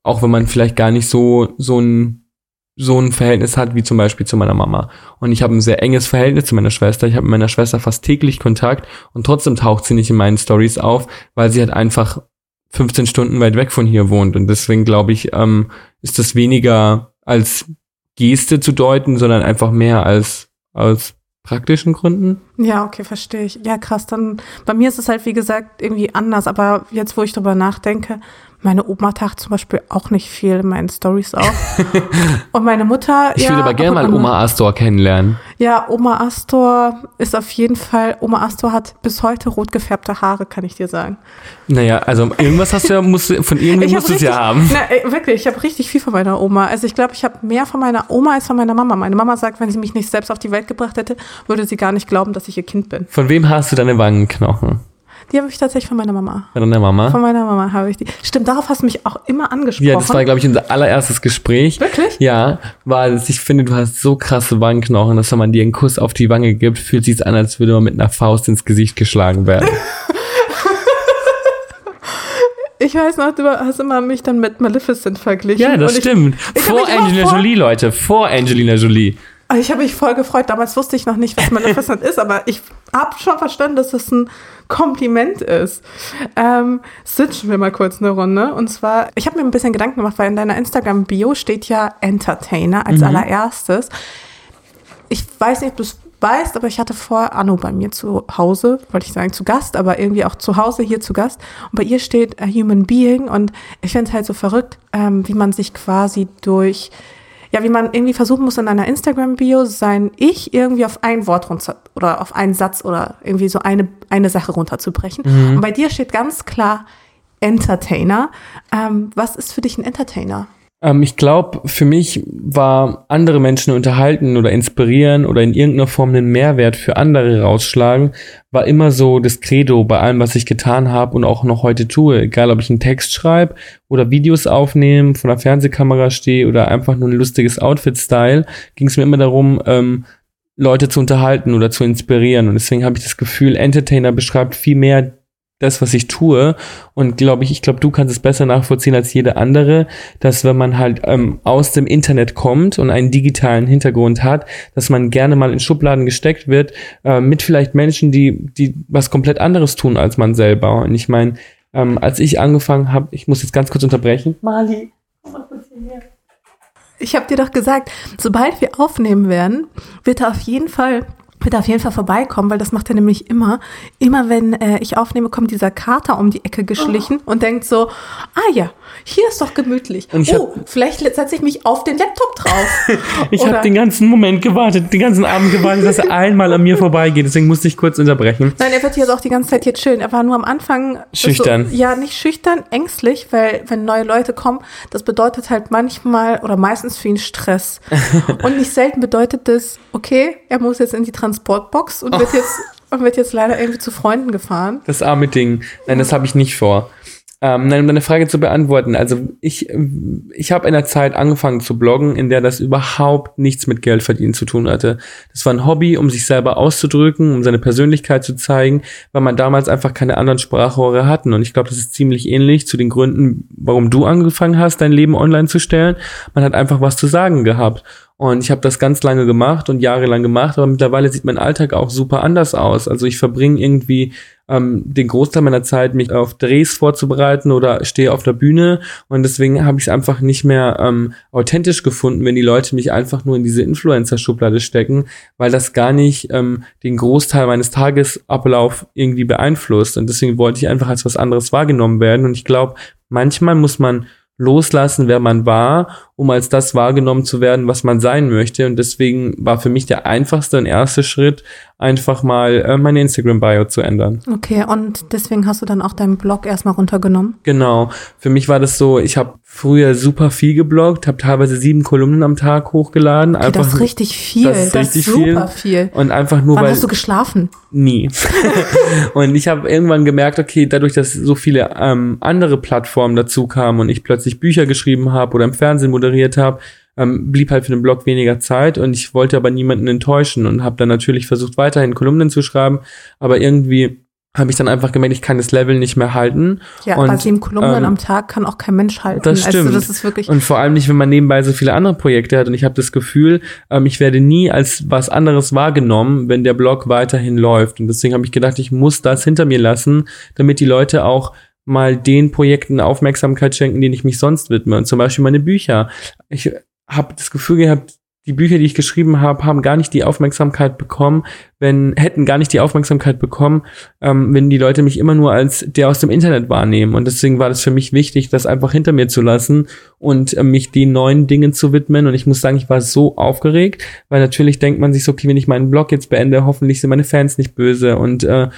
auch wenn man vielleicht gar nicht so, so ein so ein Verhältnis hat wie zum Beispiel zu meiner Mama. Und ich habe ein sehr enges Verhältnis zu meiner Schwester. Ich habe mit meiner Schwester fast täglich Kontakt und trotzdem taucht sie nicht in meinen Stories auf, weil sie halt einfach 15 Stunden weit weg von hier wohnt. Und deswegen glaube ich, ähm, ist das weniger als Geste zu deuten, sondern einfach mehr als, als praktischen Gründen. Ja, okay, verstehe ich. Ja, krass. Dann bei mir ist es halt wie gesagt irgendwie anders. Aber jetzt, wo ich drüber nachdenke, meine Oma taucht zum Beispiel auch nicht viel in meinen Stories auf. Und meine Mutter. Ich ja, würde aber gerne mal Oma Astor kennenlernen. Ja, Oma Astor ist auf jeden Fall. Oma Astor hat bis heute rot gefärbte Haare, kann ich dir sagen. Naja, also irgendwas hast du ja, musst, von irgendwie musst du es ja haben. Na, wirklich, ich habe richtig viel von meiner Oma. Also ich glaube, ich habe mehr von meiner Oma als von meiner Mama. Meine Mama sagt, wenn sie mich nicht selbst auf die Welt gebracht hätte, würde sie gar nicht glauben, dass ich ihr Kind bin. Von wem hast du deine Wangenknochen? Die habe ich tatsächlich von meiner Mama. Von deiner Mama? Von meiner Mama habe ich die. Stimmt, darauf hast du mich auch immer angesprochen. Ja, das war, glaube ich, unser allererstes Gespräch. Wirklich? Ja, weil ich finde, du hast so krasse Wangenknochen, dass wenn man dir einen Kuss auf die Wange gibt, fühlt sich an, als würde man mit einer Faust ins Gesicht geschlagen werden. Ich weiß noch, du hast immer mich dann mit Maleficent verglichen. Ja, das stimmt. Ich, vor Angelina Jolie, Leute. Vor Angelina Jolie. Ich habe mich voll gefreut. Damals wusste ich noch nicht, was Maleficent ist, aber ich habe schon verstanden, dass es ein Kompliment ist. Ähm, switchen wir mal kurz eine Runde. Und zwar, ich habe mir ein bisschen Gedanken gemacht, weil in deiner Instagram-Bio steht ja Entertainer als mhm. allererstes. Ich weiß nicht, ob du es weißt, aber ich hatte vor Anno bei mir zu Hause, wollte ich sagen zu Gast, aber irgendwie auch zu Hause hier zu Gast. Und bei ihr steht a Human Being und ich finde es halt so verrückt, ähm, wie man sich quasi durch ja, wie man irgendwie versuchen muss in einer Instagram-Bio sein Ich irgendwie auf ein Wort runter oder auf einen Satz oder irgendwie so eine, eine Sache runterzubrechen. Mhm. Und bei dir steht ganz klar Entertainer. Ähm, was ist für dich ein Entertainer? Ähm, ich glaube, für mich war andere Menschen unterhalten oder inspirieren oder in irgendeiner Form einen Mehrwert für andere rausschlagen, war immer so das Credo bei allem, was ich getan habe und auch noch heute tue. Egal, ob ich einen Text schreibe oder Videos aufnehme, von der Fernsehkamera stehe oder einfach nur ein lustiges Outfit-Style, ging es mir immer darum, ähm, Leute zu unterhalten oder zu inspirieren. Und deswegen habe ich das Gefühl, Entertainer beschreibt viel mehr das, was ich tue. Und glaube ich, ich glaube, du kannst es besser nachvollziehen als jede andere, dass wenn man halt ähm, aus dem Internet kommt und einen digitalen Hintergrund hat, dass man gerne mal in Schubladen gesteckt wird, äh, mit vielleicht Menschen, die, die was komplett anderes tun als man selber. Und ich meine, ähm, als ich angefangen habe, ich muss jetzt ganz kurz unterbrechen. Mali. Ich habe dir doch gesagt, sobald wir aufnehmen werden, wird er auf jeden Fall bitte auf jeden Fall vorbeikommen, weil das macht er nämlich immer. Immer wenn äh, ich aufnehme, kommt dieser Kater um die Ecke geschlichen oh. und denkt so, ah ja, hier ist doch gemütlich. oh, vielleicht setze ich mich auf den Laptop drauf. ich habe den ganzen Moment gewartet, den ganzen Abend gewartet, dass er einmal an mir vorbeigeht. Deswegen musste ich kurz unterbrechen. Nein, er wird jetzt auch die ganze Zeit jetzt chillen. Er war nur am Anfang schüchtern. So, ja, nicht schüchtern, ängstlich, weil wenn neue Leute kommen, das bedeutet halt manchmal oder meistens für ihn Stress. und nicht selten bedeutet das, okay, er muss jetzt in die Transportbox und wird jetzt und wird jetzt leider irgendwie zu Freunden gefahren. Das arme Ding. Nein, das habe ich nicht vor. Ähm, nein, um deine Frage zu beantworten. Also ich, ich habe in der Zeit angefangen zu bloggen, in der das überhaupt nichts mit Geldverdienen zu tun hatte. Das war ein Hobby, um sich selber auszudrücken, um seine Persönlichkeit zu zeigen, weil man damals einfach keine anderen Sprachrohre hatten. Und ich glaube, das ist ziemlich ähnlich zu den Gründen, warum du angefangen hast, dein Leben online zu stellen. Man hat einfach was zu sagen gehabt. Und ich habe das ganz lange gemacht und jahrelang gemacht, aber mittlerweile sieht mein Alltag auch super anders aus. Also ich verbringe irgendwie ähm, den Großteil meiner Zeit, mich auf Drehs vorzubereiten oder stehe auf der Bühne. Und deswegen habe ich es einfach nicht mehr ähm, authentisch gefunden, wenn die Leute mich einfach nur in diese Influencer-Schublade stecken, weil das gar nicht ähm, den Großteil meines Tagesablauf irgendwie beeinflusst. Und deswegen wollte ich einfach als was anderes wahrgenommen werden. Und ich glaube, manchmal muss man loslassen, wer man war, um als das wahrgenommen zu werden, was man sein möchte. Und deswegen war für mich der einfachste und erste Schritt, einfach mal äh, meine Instagram-Bio zu ändern. Okay, und deswegen hast du dann auch deinen Blog erstmal runtergenommen? Genau. Für mich war das so, ich habe früher super viel gebloggt, habe teilweise sieben Kolumnen am Tag hochgeladen. Okay, einfach, das ist richtig viel. Das ist richtig das ist super viel. viel. Und einfach nur Wann weil hast du geschlafen? nie. und ich habe irgendwann gemerkt, okay, dadurch, dass so viele ähm, andere Plattformen dazu kamen und ich plötzlich Bücher geschrieben habe oder im Fernsehen moderiert habe, ähm, blieb halt für den Blog weniger Zeit und ich wollte aber niemanden enttäuschen und habe dann natürlich versucht, weiterhin Kolumnen zu schreiben, aber irgendwie habe ich dann einfach gemerkt, ich kann das Level nicht mehr halten. Ja, und, bei sieben Kolumnen ähm, am Tag kann auch kein Mensch halten. Das stimmt. Also das ist wirklich Und vor allem nicht, wenn man nebenbei so viele andere Projekte hat. Und ich habe das Gefühl, ähm, ich werde nie als was anderes wahrgenommen, wenn der Blog weiterhin läuft. Und deswegen habe ich gedacht, ich muss das hinter mir lassen, damit die Leute auch mal den Projekten Aufmerksamkeit schenken, denen ich mich sonst widme. Und zum Beispiel meine Bücher. Ich habe das Gefühl gehabt, die Bücher, die ich geschrieben habe, haben gar nicht die Aufmerksamkeit bekommen, wenn hätten gar nicht die Aufmerksamkeit bekommen, ähm, wenn die Leute mich immer nur als der aus dem Internet wahrnehmen. Und deswegen war das für mich wichtig, das einfach hinter mir zu lassen und äh, mich den neuen Dingen zu widmen. Und ich muss sagen, ich war so aufgeregt, weil natürlich denkt man sich so, okay, wenn ich meinen Blog jetzt beende, hoffentlich sind meine Fans nicht böse und äh,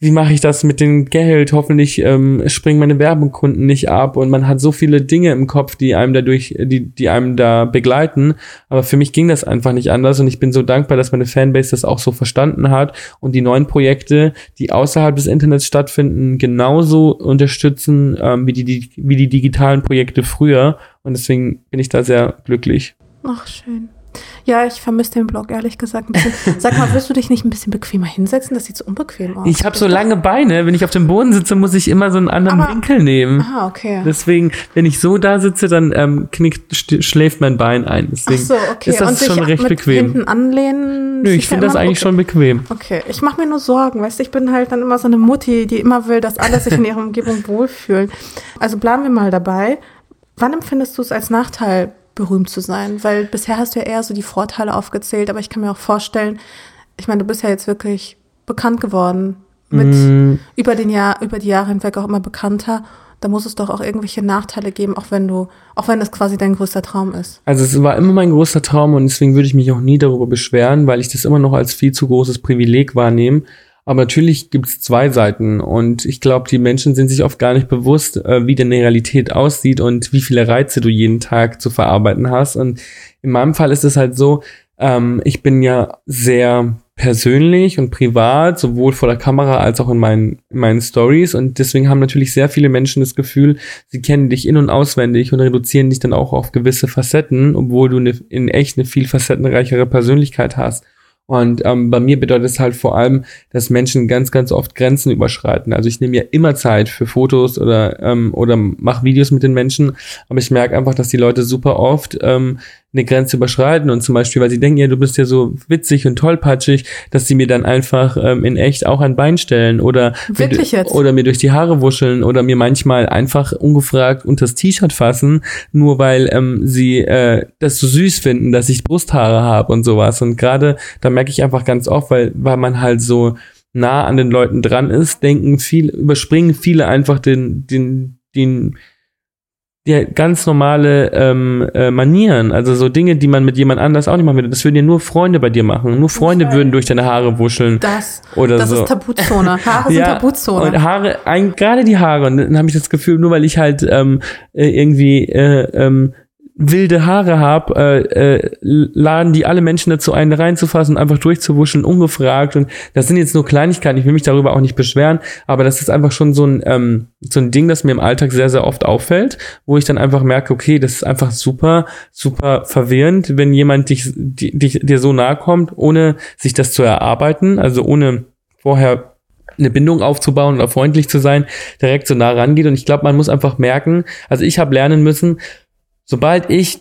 wie mache ich das mit dem Geld? Hoffentlich ähm, springen meine Werbekunden nicht ab und man hat so viele Dinge im Kopf, die einem dadurch, die, die einem da begleiten. Aber für mich ging das einfach nicht anders und ich bin so dankbar, dass meine Fanbase das auch so verstanden hat und die neuen Projekte, die außerhalb des Internets stattfinden, genauso unterstützen ähm, wie, die, die, wie die digitalen Projekte früher. Und deswegen bin ich da sehr glücklich. Ach, schön. Ja, ich vermisse den Blog, ehrlich gesagt. Ein bisschen. Sag mal, willst du dich nicht ein bisschen bequemer hinsetzen? Das sieht so unbequem aus. Ich habe so lange Beine. Wenn ich auf dem Boden sitze, muss ich immer so einen anderen Aber- Winkel nehmen. Ah, okay. Deswegen, wenn ich so da sitze, dann ähm, knickt, schläft mein Bein ein. Ach Deswegen so, okay. ist das Und schon recht bequem. hinten anlehnen. Nö, ich finde das eigentlich okay. schon bequem. Okay, ich mache mir nur Sorgen, weißt du, ich bin halt dann immer so eine Mutti, die immer will, dass alle sich in ihrer Umgebung wohlfühlen. Also bleiben wir mal dabei. Wann empfindest du es als Nachteil, berühmt zu sein? Weil bisher hast du ja eher so die Vorteile aufgezählt, aber ich kann mir auch vorstellen, ich meine, du bist ja jetzt wirklich bekannt geworden, mit Mm, über den Jahr, über die Jahre hinweg auch immer bekannter. Da muss es doch auch irgendwelche Nachteile geben, auch wenn du, auch wenn das quasi dein größter Traum ist. Also es war immer mein großer Traum und deswegen würde ich mich auch nie darüber beschweren, weil ich das immer noch als viel zu großes Privileg wahrnehme. Aber natürlich gibt es zwei Seiten und ich glaube, die Menschen sind sich oft gar nicht bewusst, äh, wie denn die Realität aussieht und wie viele Reize du jeden Tag zu verarbeiten hast. Und in meinem Fall ist es halt so, ähm, ich bin ja sehr persönlich und privat, sowohl vor der Kamera als auch in meinen, in meinen Stories. Und deswegen haben natürlich sehr viele Menschen das Gefühl, sie kennen dich in- und auswendig und reduzieren dich dann auch auf gewisse Facetten, obwohl du eine, in echt eine viel facettenreichere Persönlichkeit hast. Und ähm, bei mir bedeutet es halt vor allem, dass Menschen ganz, ganz oft Grenzen überschreiten. Also ich nehme ja immer Zeit für Fotos oder, ähm, oder mache Videos mit den Menschen, aber ich merke einfach, dass die Leute super oft ähm, eine Grenze überschreiten und zum Beispiel, weil sie denken, ja, du bist ja so witzig und tollpatschig, dass sie mir dann einfach ähm, in echt auch ein Bein stellen oder Wirklich mir, jetzt? oder mir durch die Haare wuscheln oder mir manchmal einfach ungefragt unters T-Shirt fassen, nur weil ähm, sie äh, das so süß finden, dass ich Brusthaare habe und sowas. Und gerade da merke ich einfach ganz oft, weil, weil man halt so nah an den Leuten dran ist, denken viel, überspringen viele einfach den, den, den ja, ganz normale ähm, äh, Manieren, also so Dinge, die man mit jemand anders auch nicht machen würde. Das würden ja nur Freunde bei dir machen. Nur Freunde weiß. würden durch deine Haare wuscheln. Das, Oder das so. ist Tabuzone. Haare sind Tabuzone. Und Haare, ein, gerade die Haare. Und dann habe ich das Gefühl, nur weil ich halt ähm, äh, irgendwie äh, ähm, wilde Haare habe, äh, äh, laden die alle Menschen dazu ein, reinzufassen, einfach durchzuwuschen, ungefragt. Und das sind jetzt nur Kleinigkeiten, ich will mich darüber auch nicht beschweren, aber das ist einfach schon so ein, ähm, so ein Ding, das mir im Alltag sehr, sehr oft auffällt, wo ich dann einfach merke, okay, das ist einfach super, super verwirrend, wenn jemand dich, dich dir so nahe kommt, ohne sich das zu erarbeiten, also ohne vorher eine Bindung aufzubauen oder freundlich zu sein, direkt so nah rangeht. Und ich glaube, man muss einfach merken, also ich habe lernen müssen, sobald ich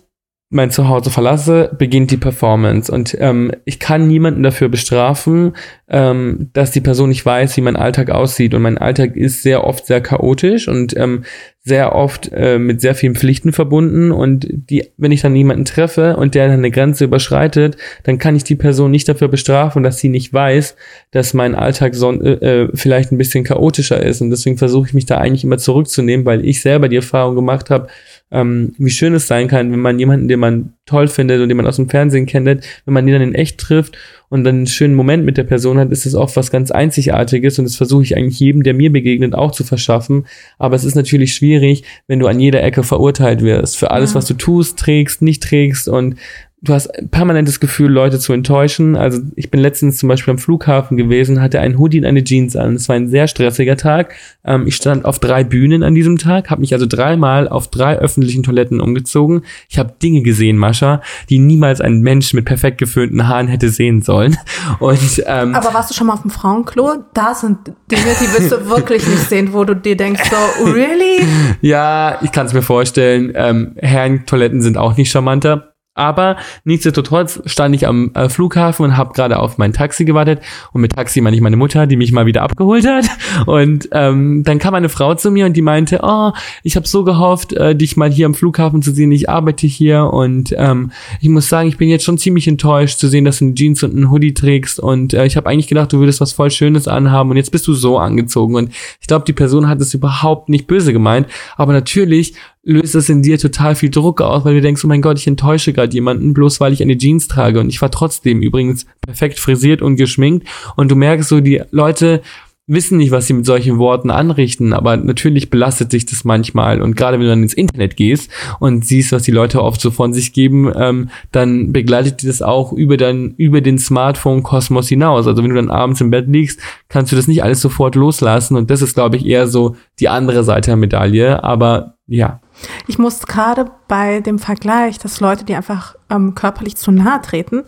mein Zuhause verlasse, beginnt die Performance. Und ähm, ich kann niemanden dafür bestrafen, ähm, dass die Person nicht weiß, wie mein Alltag aussieht. Und mein Alltag ist sehr oft sehr chaotisch und ähm, sehr oft äh, mit sehr vielen Pflichten verbunden. Und die, wenn ich dann jemanden treffe und der eine Grenze überschreitet, dann kann ich die Person nicht dafür bestrafen, dass sie nicht weiß, dass mein Alltag so, äh, äh, vielleicht ein bisschen chaotischer ist. Und deswegen versuche ich mich da eigentlich immer zurückzunehmen, weil ich selber die Erfahrung gemacht habe, ähm, wie schön es sein kann, wenn man jemanden, den man toll findet und den man aus dem Fernsehen kennt, wenn man den dann in echt trifft und dann einen schönen Moment mit der Person hat, ist es auch was ganz Einzigartiges und das versuche ich eigentlich jedem, der mir begegnet, auch zu verschaffen. Aber es ist natürlich schwierig, wenn du an jeder Ecke verurteilt wirst für alles, ja. was du tust, trägst, nicht trägst und du hast permanentes Gefühl, Leute zu enttäuschen. Also ich bin letztens zum Beispiel am Flughafen gewesen, hatte einen Hoodie und eine Jeans an. Es war ein sehr stressiger Tag. Ähm, ich stand auf drei Bühnen an diesem Tag, habe mich also dreimal auf drei öffentlichen Toiletten umgezogen. Ich habe Dinge gesehen, Mascha, die niemals ein Mensch mit perfekt geföhnten Haaren hätte sehen sollen. Und, ähm, Aber warst du schon mal auf dem Frauenklo? Da sind Dinge, die wirst du wirklich nicht sehen, wo du dir denkst, so, really? Ja, ich kann es mir vorstellen. Ähm, Herrentoiletten sind auch nicht charmanter. Aber nichtsdestotrotz stand ich am äh, Flughafen und habe gerade auf mein Taxi gewartet. Und mit Taxi meine ich meine Mutter, die mich mal wieder abgeholt hat. Und ähm, dann kam eine Frau zu mir und die meinte, oh, ich habe so gehofft, äh, dich mal hier am Flughafen zu sehen. Ich arbeite hier und ähm, ich muss sagen, ich bin jetzt schon ziemlich enttäuscht zu sehen, dass du eine Jeans und einen Hoodie trägst. Und äh, ich habe eigentlich gedacht, du würdest was voll Schönes anhaben und jetzt bist du so angezogen. Und ich glaube, die Person hat es überhaupt nicht böse gemeint. Aber natürlich löst es in dir total viel Druck aus, weil du denkst, oh mein Gott, ich enttäusche gerade jemanden, bloß weil ich eine Jeans trage. Und ich war trotzdem übrigens perfekt frisiert und geschminkt. Und du merkst so, die Leute wissen nicht, was sie mit solchen Worten anrichten, aber natürlich belastet sich das manchmal. Und gerade wenn du dann ins Internet gehst und siehst, was die Leute oft so von sich geben, ähm, dann begleitet dir das auch über, dein, über den Smartphone-Kosmos hinaus. Also wenn du dann abends im Bett liegst, kannst du das nicht alles sofort loslassen. Und das ist, glaube ich, eher so die andere Seite der Medaille. Aber ja, ich muss gerade bei dem Vergleich, dass Leute, die einfach ähm, körperlich zu nahe treten,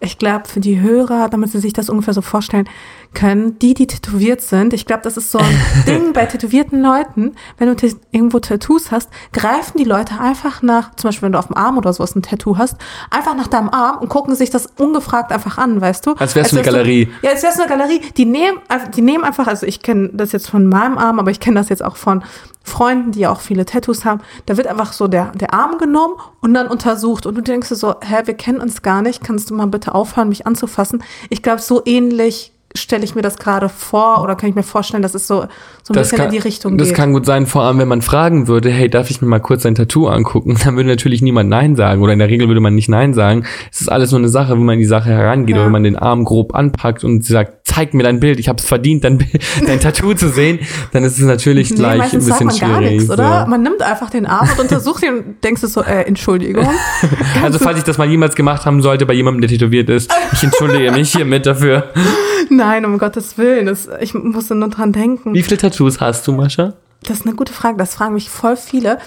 ich glaube, für die Hörer, damit sie sich das ungefähr so vorstellen, können, die, die tätowiert sind. Ich glaube, das ist so ein Ding bei tätowierten Leuten. Wenn du irgendwo Tattoos hast, greifen die Leute einfach nach, zum Beispiel wenn du auf dem Arm oder sowas ein Tattoo hast, einfach nach deinem Arm und gucken sich das ungefragt einfach an, weißt du? Als wär's eine Galerie. Du, ja, als wär's eine Galerie. Die nehmen, die nehmen einfach, also ich kenne das jetzt von meinem Arm, aber ich kenne das jetzt auch von Freunden, die auch viele Tattoos haben. Da wird einfach so der, der Arm genommen und dann untersucht. Und du denkst so, hä, wir kennen uns gar nicht. Kannst du mal bitte aufhören, mich anzufassen? Ich glaube, so ähnlich stelle ich mir das gerade vor oder kann ich mir vorstellen, dass es so, so ein das bisschen kann, in die Richtung das geht. Das kann gut sein, vor allem wenn man fragen würde, hey, darf ich mir mal kurz dein Tattoo angucken? Dann würde natürlich niemand Nein sagen oder in der Regel würde man nicht Nein sagen. Es ist alles nur eine Sache, wie man in die Sache herangeht ja. oder wenn man den Arm grob anpackt und sagt, zeig mir dein Bild, ich habe es verdient, dein, dein Tattoo zu sehen, dann ist es natürlich nee, gleich ein bisschen sagt man schwierig. Gar nichts, oder? So. Man nimmt einfach den Arm und untersucht ihn und denkst du so, äh, Entschuldigung. also falls ich das mal jemals gemacht haben sollte bei jemandem, der tätowiert ist, ich entschuldige mich hiermit dafür. Nein, um Gottes Willen. Das, ich musste nur dran denken. Wie viele Tattoos hast du, Mascha? Das ist eine gute Frage. Das fragen mich voll viele.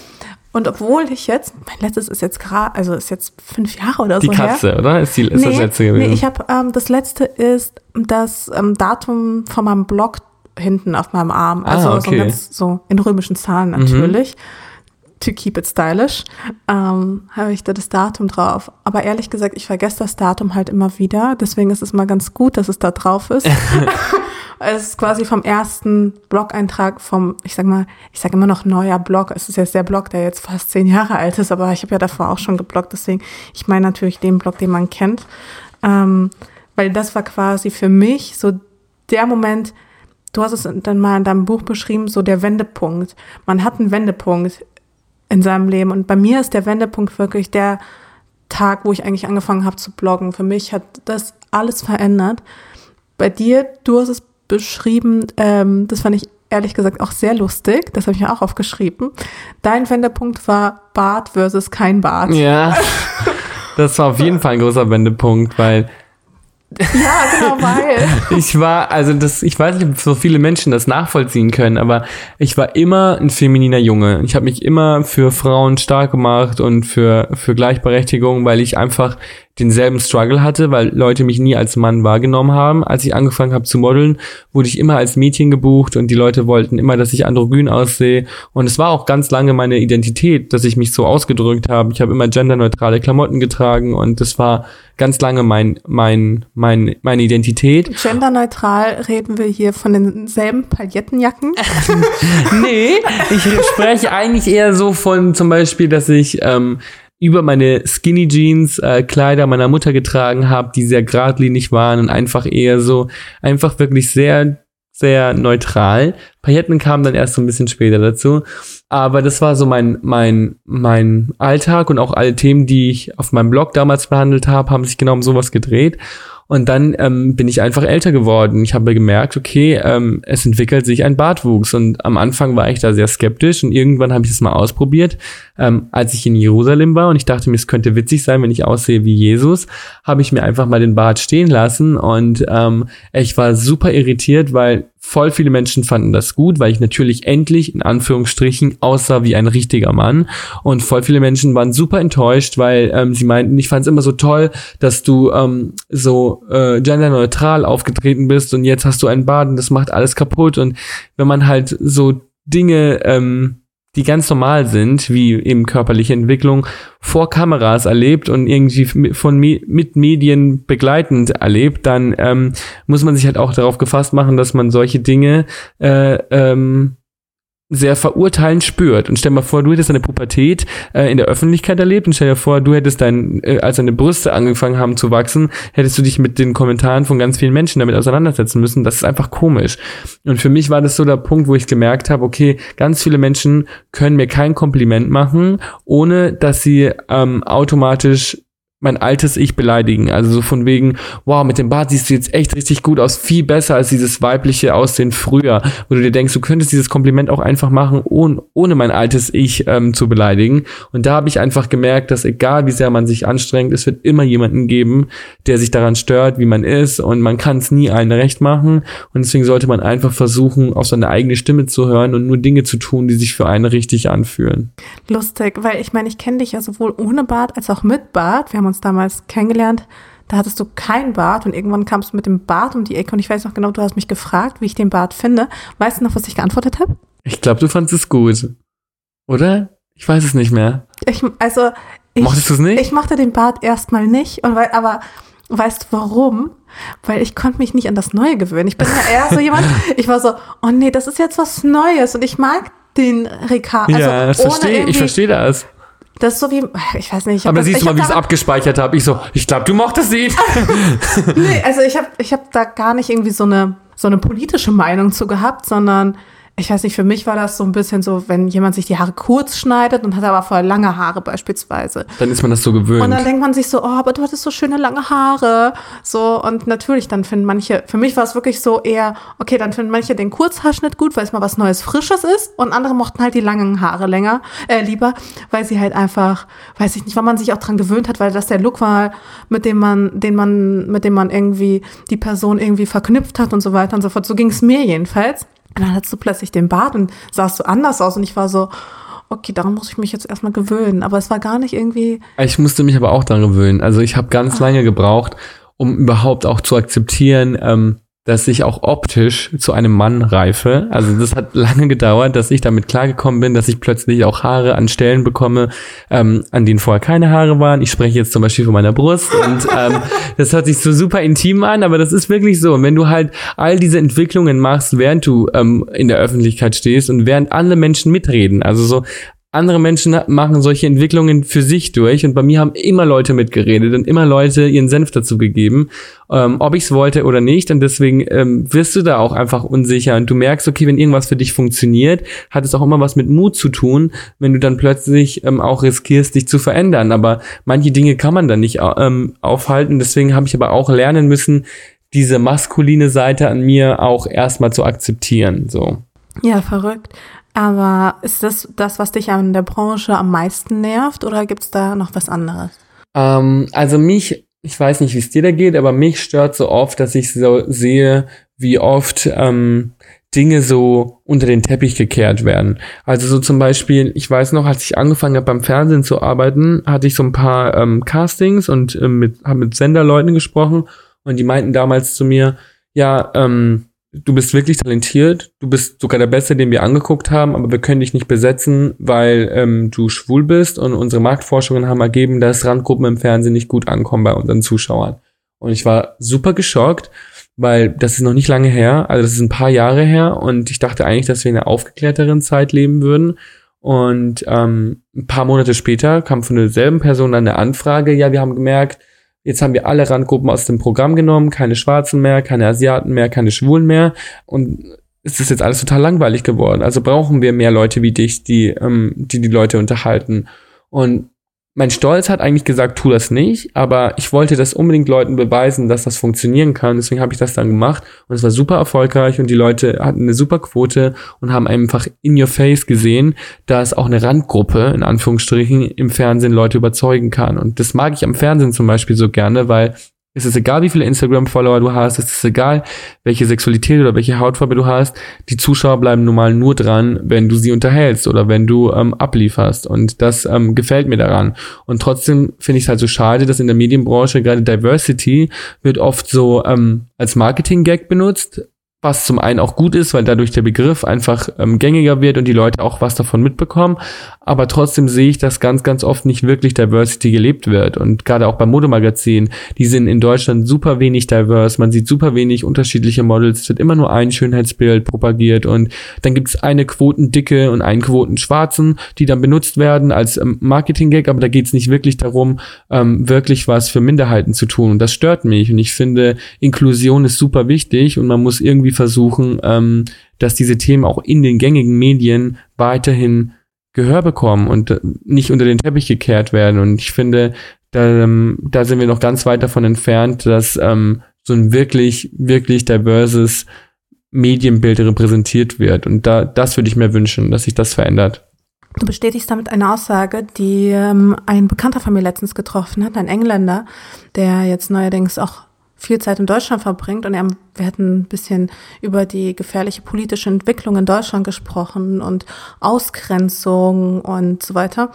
Und obwohl ich jetzt, mein letztes ist jetzt gerade, also ist jetzt fünf Jahre oder die so. Die Katze, her. oder? Ist, die, ist nee, das letzte gewesen? Nee, ich habe, ähm, das letzte ist das ähm, Datum von meinem Blog hinten auf meinem Arm. Ah, also ah, okay. so, ganz, so in römischen Zahlen mhm. natürlich. Mhm to keep it stylish, ähm, habe ich da das Datum drauf. Aber ehrlich gesagt, ich vergesse das Datum halt immer wieder. Deswegen ist es mal ganz gut, dass es da drauf ist. es ist quasi vom ersten Blog-Eintrag vom, ich sag mal, ich sage immer noch neuer Blog. Es ist jetzt der Blog, der jetzt fast zehn Jahre alt ist, aber ich habe ja davor auch schon gebloggt. Deswegen, ich meine natürlich den Blog, den man kennt. Ähm, weil das war quasi für mich so der Moment, du hast es dann mal in deinem Buch beschrieben, so der Wendepunkt. Man hat einen Wendepunkt in seinem Leben. Und bei mir ist der Wendepunkt wirklich der Tag, wo ich eigentlich angefangen habe zu bloggen. Für mich hat das alles verändert. Bei dir, du hast es beschrieben, ähm, das fand ich ehrlich gesagt auch sehr lustig. Das habe ich mir auch aufgeschrieben. Dein Wendepunkt war Bart versus kein Bart. Ja, das war auf jeden Fall ein großer Wendepunkt, weil ja, genau, weil. ich war, also das, ich weiß nicht, ob so viele Menschen das nachvollziehen können, aber ich war immer ein femininer Junge. Ich habe mich immer für Frauen stark gemacht und für, für Gleichberechtigung, weil ich einfach denselben Struggle hatte, weil Leute mich nie als Mann wahrgenommen haben. Als ich angefangen habe zu modeln, wurde ich immer als Mädchen gebucht und die Leute wollten immer, dass ich androgyn aussehe. Und es war auch ganz lange meine Identität, dass ich mich so ausgedrückt habe. Ich habe immer genderneutrale Klamotten getragen und das war ganz lange mein, mein, mein, meine Identität. Genderneutral reden wir hier von denselben Palettenjacken? nee, ich spreche eigentlich eher so von zum Beispiel, dass ich ähm, über meine Skinny Jeans äh, Kleider meiner Mutter getragen habe, die sehr geradlinig waren und einfach eher so, einfach wirklich sehr, sehr neutral. Pailletten kamen dann erst so ein bisschen später dazu. Aber das war so mein, mein, mein Alltag und auch alle Themen, die ich auf meinem Blog damals behandelt habe, haben sich genau um sowas gedreht. Und dann ähm, bin ich einfach älter geworden. Ich habe gemerkt, okay, ähm, es entwickelt sich ein Bartwuchs. Und am Anfang war ich da sehr skeptisch und irgendwann habe ich es mal ausprobiert. Ähm, als ich in Jerusalem war und ich dachte mir, es könnte witzig sein, wenn ich aussehe wie Jesus, habe ich mir einfach mal den Bart stehen lassen und ähm, ich war super irritiert, weil voll viele Menschen fanden das gut, weil ich natürlich endlich in Anführungsstrichen aussah wie ein richtiger Mann. Und voll viele Menschen waren super enttäuscht, weil ähm, sie meinten, ich fand es immer so toll, dass du ähm, so äh, genderneutral aufgetreten bist und jetzt hast du einen und das macht alles kaputt. Und wenn man halt so Dinge ähm, die ganz normal sind, wie eben körperliche Entwicklung, vor Kameras erlebt und irgendwie von mit Medien begleitend erlebt, dann ähm, muss man sich halt auch darauf gefasst machen, dass man solche Dinge äh, ähm, sehr verurteilend spürt. Und stell dir mal vor, du hättest deine Pubertät äh, in der Öffentlichkeit erlebt und stell dir vor, du hättest dein, äh, als deine Brüste angefangen haben zu wachsen, hättest du dich mit den Kommentaren von ganz vielen Menschen damit auseinandersetzen müssen. Das ist einfach komisch. Und für mich war das so der Punkt, wo ich gemerkt habe, okay, ganz viele Menschen können mir kein Kompliment machen, ohne dass sie ähm, automatisch mein altes Ich beleidigen. Also so von wegen, wow, mit dem Bart siehst du jetzt echt richtig gut aus, viel besser als dieses weibliche Aussehen früher, wo du dir denkst, du könntest dieses Kompliment auch einfach machen, ohne, ohne mein altes Ich ähm, zu beleidigen. Und da habe ich einfach gemerkt, dass egal wie sehr man sich anstrengt, es wird immer jemanden geben, der sich daran stört, wie man ist und man kann es nie allen recht machen. Und deswegen sollte man einfach versuchen, auf seine eigene Stimme zu hören und nur Dinge zu tun, die sich für einen richtig anfühlen. Lustig, weil ich meine, ich kenne dich ja sowohl ohne Bart als auch mit Bart. Wir haben uns damals kennengelernt. Da hattest du kein Bart und irgendwann kamst du mit dem Bart um die Ecke und ich weiß noch genau, du hast mich gefragt, wie ich den Bart finde. Weißt du noch, was ich geantwortet habe? Ich glaube, du fandest es gut. Oder? Ich weiß es nicht mehr. Ich, also, ich, Mochtest du es nicht? Ich mochte den Bart erstmal nicht, und weil, aber weißt du warum? Weil ich konnte mich nicht an das Neue gewöhnen. Ich bin ja eher so jemand, ich war so, oh nee, das ist jetzt was Neues und ich mag den Ricardo. Also ja, das verstehe, ich verstehe das. Das ist so wie, ich weiß nicht. Ich Aber das, siehst du mal, wie ich es abgespeichert habe. Ich so, ich glaube, du mochtest ihn. nee, also ich habe ich hab da gar nicht irgendwie so eine, so eine politische Meinung zu gehabt, sondern ich weiß nicht, für mich war das so ein bisschen so, wenn jemand sich die Haare kurz schneidet und hat aber voll lange Haare beispielsweise. Dann ist man das so gewöhnt. Und dann denkt man sich so, oh, aber du hattest so schöne lange Haare. So, und natürlich, dann finden manche, für mich war es wirklich so eher, okay, dann finden manche den Kurzhaarschnitt gut, weil es mal was Neues, Frisches ist. Und andere mochten halt die langen Haare länger, äh, lieber, weil sie halt einfach, weiß ich nicht, weil man sich auch dran gewöhnt hat, weil das der Look war, mit dem man, den man, mit dem man irgendwie die Person irgendwie verknüpft hat und so weiter und so fort. So ging es mir jedenfalls. Und dann hattest du plötzlich den Bart und sahst so anders aus und ich war so, okay, daran muss ich mich jetzt erstmal gewöhnen. Aber es war gar nicht irgendwie. Ich musste mich aber auch daran gewöhnen. Also ich habe ganz lange gebraucht, um überhaupt auch zu akzeptieren, ähm, dass ich auch optisch zu einem Mann reife. Also das hat lange gedauert, dass ich damit klargekommen bin, dass ich plötzlich auch Haare an Stellen bekomme, ähm, an denen vorher keine Haare waren. Ich spreche jetzt zum Beispiel von meiner Brust und ähm, das hört sich so super intim an, aber das ist wirklich so. Und wenn du halt all diese Entwicklungen machst, während du ähm, in der Öffentlichkeit stehst und während alle Menschen mitreden, also so andere Menschen machen solche Entwicklungen für sich durch und bei mir haben immer Leute mitgeredet und immer Leute ihren Senf dazu gegeben, ähm, ob ich es wollte oder nicht und deswegen ähm, wirst du da auch einfach unsicher und du merkst, okay, wenn irgendwas für dich funktioniert, hat es auch immer was mit Mut zu tun, wenn du dann plötzlich ähm, auch riskierst, dich zu verändern, aber manche Dinge kann man dann nicht ähm, aufhalten, deswegen habe ich aber auch lernen müssen, diese maskuline Seite an mir auch erstmal zu akzeptieren, so. Ja, verrückt. Aber ist das das, was dich an der Branche am meisten nervt oder gibt's da noch was anderes? Ähm, also mich, ich weiß nicht, wie es dir da geht, aber mich stört so oft, dass ich so sehe, wie oft ähm, Dinge so unter den Teppich gekehrt werden. Also so zum Beispiel, ich weiß noch, als ich angefangen habe beim Fernsehen zu arbeiten, hatte ich so ein paar ähm, Castings und ähm, mit, habe mit Senderleuten gesprochen und die meinten damals zu mir, ja, ähm, du bist wirklich talentiert, du bist sogar der Beste, den wir angeguckt haben, aber wir können dich nicht besetzen, weil ähm, du schwul bist und unsere Marktforschungen haben ergeben, dass Randgruppen im Fernsehen nicht gut ankommen bei unseren Zuschauern. Und ich war super geschockt, weil das ist noch nicht lange her, also das ist ein paar Jahre her und ich dachte eigentlich, dass wir in einer aufgeklärteren Zeit leben würden. Und ähm, ein paar Monate später kam von derselben Person dann eine Anfrage, ja, wir haben gemerkt, Jetzt haben wir alle Randgruppen aus dem Programm genommen, keine Schwarzen mehr, keine Asiaten mehr, keine Schwulen mehr. Und es ist jetzt alles total langweilig geworden. Also brauchen wir mehr Leute wie dich, die ähm, die, die Leute unterhalten. Und mein Stolz hat eigentlich gesagt, tu das nicht, aber ich wollte das unbedingt Leuten beweisen, dass das funktionieren kann. Deswegen habe ich das dann gemacht und es war super erfolgreich und die Leute hatten eine super Quote und haben einfach in your face gesehen, dass auch eine Randgruppe in Anführungsstrichen im Fernsehen Leute überzeugen kann. Und das mag ich am Fernsehen zum Beispiel so gerne, weil es ist egal, wie viele Instagram-Follower du hast, es ist egal, welche Sexualität oder welche Hautfarbe du hast. Die Zuschauer bleiben nun mal nur dran, wenn du sie unterhältst oder wenn du ähm, ablieferst. Und das ähm, gefällt mir daran. Und trotzdem finde ich es halt so schade, dass in der Medienbranche gerade Diversity wird oft so ähm, als Marketing-Gag benutzt, was zum einen auch gut ist, weil dadurch der Begriff einfach ähm, gängiger wird und die Leute auch was davon mitbekommen. Aber trotzdem sehe ich, dass ganz, ganz oft nicht wirklich Diversity gelebt wird. Und gerade auch beim Modemagazin, die sind in Deutschland super wenig diverse. Man sieht super wenig unterschiedliche Models. Es wird immer nur ein Schönheitsbild propagiert. Und dann gibt es eine Quotendicke und einen Quotenschwarzen, die dann benutzt werden als ähm, Marketing-Gag. Aber da geht es nicht wirklich darum, ähm, wirklich was für Minderheiten zu tun. Und das stört mich. Und ich finde, Inklusion ist super wichtig und man muss irgendwie versuchen, ähm, dass diese Themen auch in den gängigen Medien weiterhin Gehör bekommen und äh, nicht unter den Teppich gekehrt werden. Und ich finde, da, ähm, da sind wir noch ganz weit davon entfernt, dass ähm, so ein wirklich, wirklich diverses Medienbild repräsentiert wird. Und da, das würde ich mir wünschen, dass sich das verändert. Du bestätigst damit eine Aussage, die ähm, ein Bekannter von mir letztens getroffen hat, ein Engländer, der jetzt neuerdings auch viel Zeit in Deutschland verbringt und er, wir hatten ein bisschen über die gefährliche politische Entwicklung in Deutschland gesprochen und Ausgrenzung und so weiter.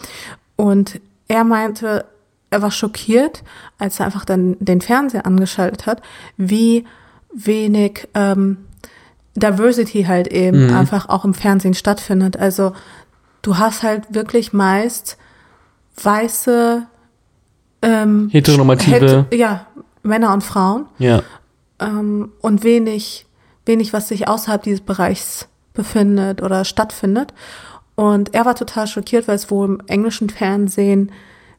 Und er meinte, er war schockiert, als er einfach dann den Fernseher angeschaltet hat, wie wenig ähm, Diversity halt eben mhm. einfach auch im Fernsehen stattfindet. Also du hast halt wirklich meist weiße ähm, heteronormative het ja Männer und Frauen. Ja. Ähm, und wenig, wenig, was sich außerhalb dieses Bereichs befindet oder stattfindet. Und er war total schockiert, weil es wohl im englischen Fernsehen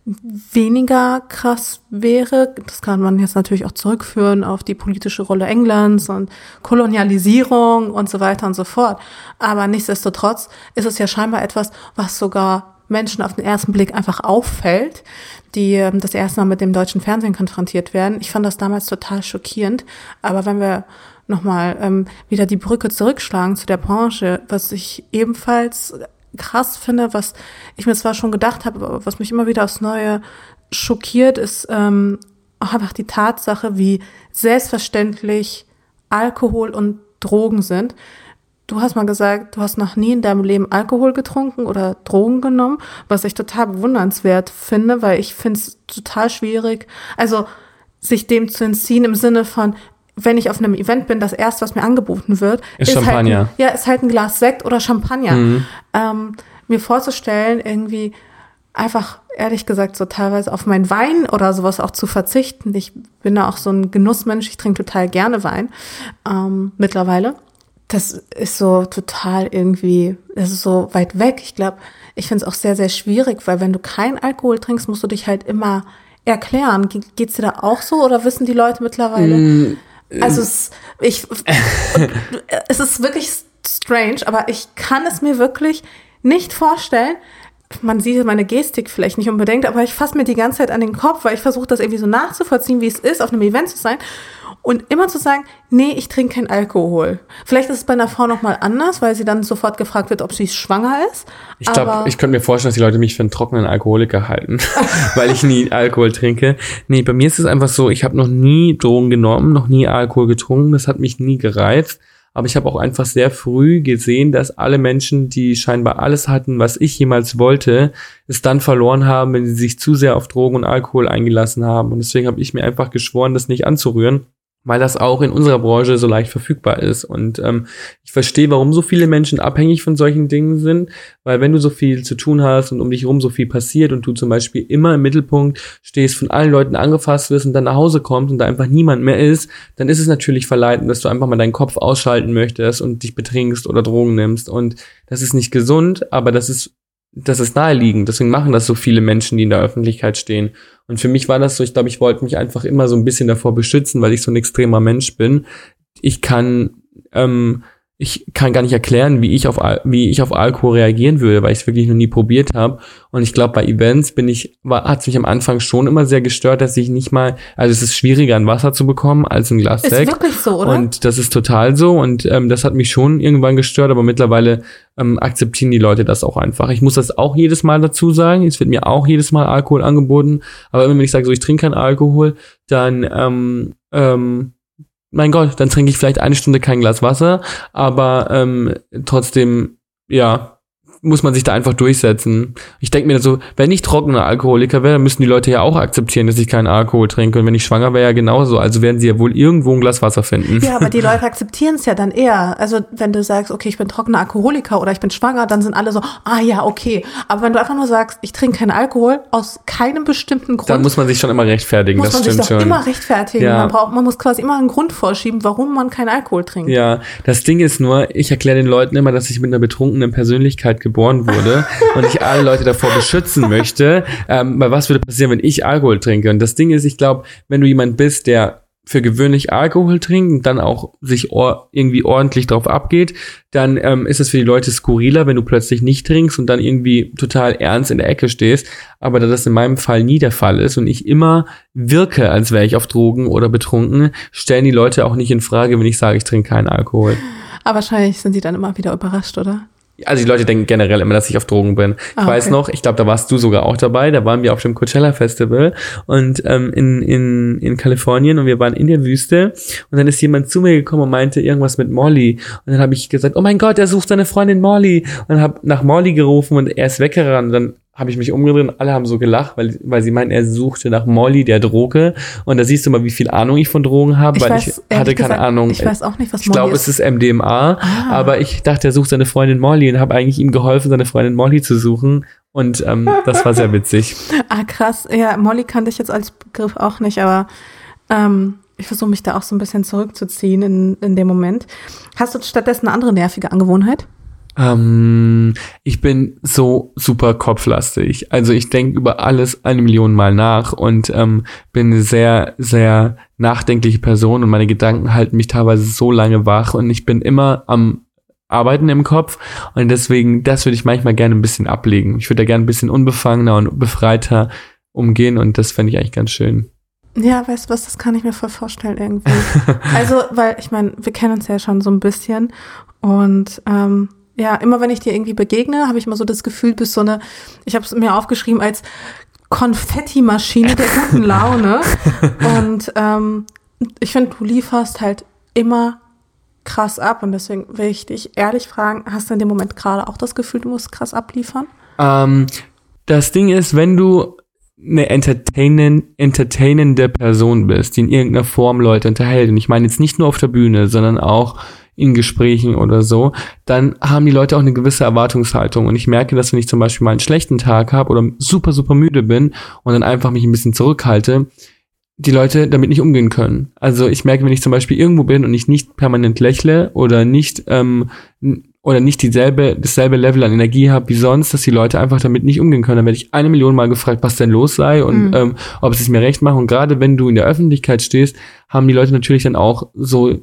weniger krass wäre. Das kann man jetzt natürlich auch zurückführen auf die politische Rolle Englands und Kolonialisierung und so weiter und so fort. Aber nichtsdestotrotz ist es ja scheinbar etwas, was sogar Menschen auf den ersten Blick einfach auffällt, die ähm, das erste Mal mit dem deutschen Fernsehen konfrontiert werden. Ich fand das damals total schockierend. Aber wenn wir nochmal ähm, wieder die Brücke zurückschlagen zu der Branche, was ich ebenfalls krass finde, was ich mir zwar schon gedacht habe, aber was mich immer wieder aufs Neue schockiert, ist ähm, auch einfach die Tatsache, wie selbstverständlich Alkohol und Drogen sind. Du hast mal gesagt, du hast noch nie in deinem Leben Alkohol getrunken oder Drogen genommen, was ich total bewundernswert finde, weil ich finde es total schwierig, also sich dem zu entziehen im Sinne von, wenn ich auf einem Event bin, das erste, was mir angeboten wird, ist, ist Champagner. Halt ein, ja, ist halt ein Glas Sekt oder Champagner. Mhm. Ähm, mir vorzustellen, irgendwie einfach ehrlich gesagt so teilweise auf meinen Wein oder sowas auch zu verzichten. Ich bin da auch so ein Genussmensch, ich trinke total gerne Wein ähm, mittlerweile das ist so total irgendwie, das ist so weit weg. Ich glaube, ich finde es auch sehr, sehr schwierig, weil wenn du keinen Alkohol trinkst, musst du dich halt immer erklären. Ge geht's dir da auch so oder wissen die Leute mittlerweile? Mm, also es, ich, es ist wirklich strange, aber ich kann es mir wirklich nicht vorstellen, man sieht meine Gestik vielleicht nicht unbedingt, aber ich fasse mir die ganze Zeit an den Kopf, weil ich versuche das irgendwie so nachzuvollziehen, wie es ist, auf einem Event zu sein. Und immer zu sagen, nee, ich trinke keinen Alkohol. Vielleicht ist es bei einer Frau nochmal anders, weil sie dann sofort gefragt wird, ob sie schwanger ist. Ich glaube, ich könnte mir vorstellen, dass die Leute mich für einen trockenen Alkoholiker halten, weil ich nie Alkohol trinke. Nee, bei mir ist es einfach so, ich habe noch nie Drogen genommen, noch nie Alkohol getrunken, das hat mich nie gereizt. Aber ich habe auch einfach sehr früh gesehen, dass alle Menschen, die scheinbar alles hatten, was ich jemals wollte, es dann verloren haben, wenn sie sich zu sehr auf Drogen und Alkohol eingelassen haben. Und deswegen habe ich mir einfach geschworen, das nicht anzurühren weil das auch in unserer Branche so leicht verfügbar ist. Und ähm, ich verstehe, warum so viele Menschen abhängig von solchen Dingen sind, weil wenn du so viel zu tun hast und um dich herum so viel passiert und du zum Beispiel immer im Mittelpunkt stehst, von allen Leuten angefasst wirst und dann nach Hause kommst und da einfach niemand mehr ist, dann ist es natürlich verleitend, dass du einfach mal deinen Kopf ausschalten möchtest und dich betrinkst oder Drogen nimmst. Und das ist nicht gesund, aber das ist das ist naheliegend. Deswegen machen das so viele Menschen, die in der Öffentlichkeit stehen. Und für mich war das so, ich glaube, ich wollte mich einfach immer so ein bisschen davor beschützen, weil ich so ein extremer Mensch bin. Ich kann ähm, ich kann gar nicht erklären, wie ich auf wie ich auf Alkohol reagieren würde, weil ich es wirklich noch nie probiert habe. Und ich glaube, bei Events bin ich war hat mich am Anfang schon immer sehr gestört, dass ich nicht mal, also es ist schwieriger, ein Wasser zu bekommen als ein Glas Sekt. Ist wirklich so, oder? Und das ist total so. Und ähm, das hat mich schon irgendwann gestört, aber mittlerweile ähm, akzeptieren die Leute das auch einfach. Ich muss das auch jedes Mal dazu sagen. Es wird mir auch jedes Mal Alkohol angeboten. Aber immer wenn ich sage, so ich trinke keinen Alkohol, dann ähm, ähm, mein Gott, dann trinke ich vielleicht eine Stunde kein Glas Wasser, aber ähm, trotzdem, ja, muss man sich da einfach durchsetzen. Ich denke mir so, wenn ich trockener Alkoholiker wäre, dann müssten die Leute ja auch akzeptieren, dass ich keinen Alkohol trinke. Und wenn ich schwanger wäre, ja genauso. Also werden sie ja wohl irgendwo ein Glas Wasser finden. Ja, aber die Leute akzeptieren es ja dann eher. Also wenn du sagst, okay, ich bin trockener Alkoholiker oder ich bin schwanger, dann sind alle so, ah ja, okay. Aber wenn du einfach nur sagst, ich trinke keinen Alkohol aus keinem bestimmten Grund. Dann muss man sich schon immer rechtfertigen. Muss das man stimmt sich doch schon. immer rechtfertigen. Ja. Man, braucht, man muss quasi immer einen Grund vorschieben, warum man keinen Alkohol trinkt. Ja, das Ding ist nur, ich erkläre den Leuten immer, dass ich mit einer betrunkenen Persönlichkeit geboren wurde und ich alle Leute davor beschützen möchte. Ähm, weil was würde passieren, wenn ich Alkohol trinke? Und das Ding ist, ich glaube, wenn du jemand bist, der für gewöhnlich Alkohol trinkt und dann auch sich or irgendwie ordentlich drauf abgeht, dann ähm, ist es für die Leute skurriler, wenn du plötzlich nicht trinkst und dann irgendwie total ernst in der Ecke stehst. Aber da das in meinem Fall nie der Fall ist und ich immer wirke, als wäre ich auf Drogen oder betrunken, stellen die Leute auch nicht in Frage, wenn ich sage, ich trinke keinen Alkohol. Aber wahrscheinlich sind sie dann immer wieder überrascht, oder? Also die Leute denken generell immer, dass ich auf Drogen bin. Ich Ah, weiß okay. noch, ich glaube, da warst du sogar auch dabei. Da waren wir auf dem Coachella Festival und ähm, in, in, in Kalifornien und wir waren in der Wüste und dann ist jemand zu mir gekommen und meinte irgendwas mit Molly und dann habe ich gesagt, oh mein Gott, er sucht seine Freundin Molly und habe nach Molly gerufen und er ist weggerannt. Und dann habe ich mich umgedreht und alle haben so gelacht, weil, weil sie meinten, er suchte nach Molly, der Droge. Und da siehst du mal, wie viel Ahnung ich von Drogen habe, weil ich hatte keine gesagt, Ahnung. Ich weiß auch nicht, was Ich glaube, es ist MDMA, Ah. aber ich dachte, er sucht seine Freundin Molly und habe eigentlich ihm geholfen, seine Freundin Molly zu suchen. Und ähm, das war sehr witzig. Ah, krass. Ja, Molly kannte ich jetzt als Begriff auch nicht, aber ähm, ich versuche mich da auch so ein bisschen zurückzuziehen in, in dem Moment. Hast du stattdessen eine andere nervige Angewohnheit? Ähm, ich bin so super kopflastig. Also ich denke über alles eine Million Mal nach und ähm, bin eine sehr, sehr nachdenkliche Person und meine Gedanken halten mich teilweise so lange wach und ich bin immer am Arbeiten im Kopf und deswegen, das würde ich manchmal gerne ein bisschen ablegen. Ich würde da gerne ein bisschen unbefangener und befreiter umgehen und das fände ich eigentlich ganz schön. Ja, weißt du was, das kann ich mir voll vorstellen irgendwie. also, weil ich meine, wir kennen uns ja schon so ein bisschen und ähm, ja, immer wenn ich dir irgendwie begegne, habe ich immer so das Gefühl, du bist so eine, ich habe es mir aufgeschrieben als Konfetti-Maschine der guten Laune. Und ähm, ich finde, du lieferst halt immer krass ab und deswegen will ich dich ehrlich fragen, hast du in dem Moment gerade auch das Gefühl, du musst krass abliefern? Ähm, das Ding ist, wenn du eine entertainen, entertainende Person bist, die in irgendeiner Form Leute unterhält, und ich meine jetzt nicht nur auf der Bühne, sondern auch in Gesprächen oder so, dann haben die Leute auch eine gewisse Erwartungshaltung. Und ich merke, dass wenn ich zum Beispiel mal einen schlechten Tag habe oder super, super müde bin und dann einfach mich ein bisschen zurückhalte, die Leute damit nicht umgehen können. Also ich merke, wenn ich zum Beispiel irgendwo bin und ich nicht permanent lächle oder nicht ähm, oder nicht dieselbe, dasselbe Level an Energie habe wie sonst, dass die Leute einfach damit nicht umgehen können. Dann werde ich eine Million Mal gefragt, was denn los sei und Mhm. ähm, ob sie es mir recht machen. Und gerade wenn du in der Öffentlichkeit stehst, haben die Leute natürlich dann auch so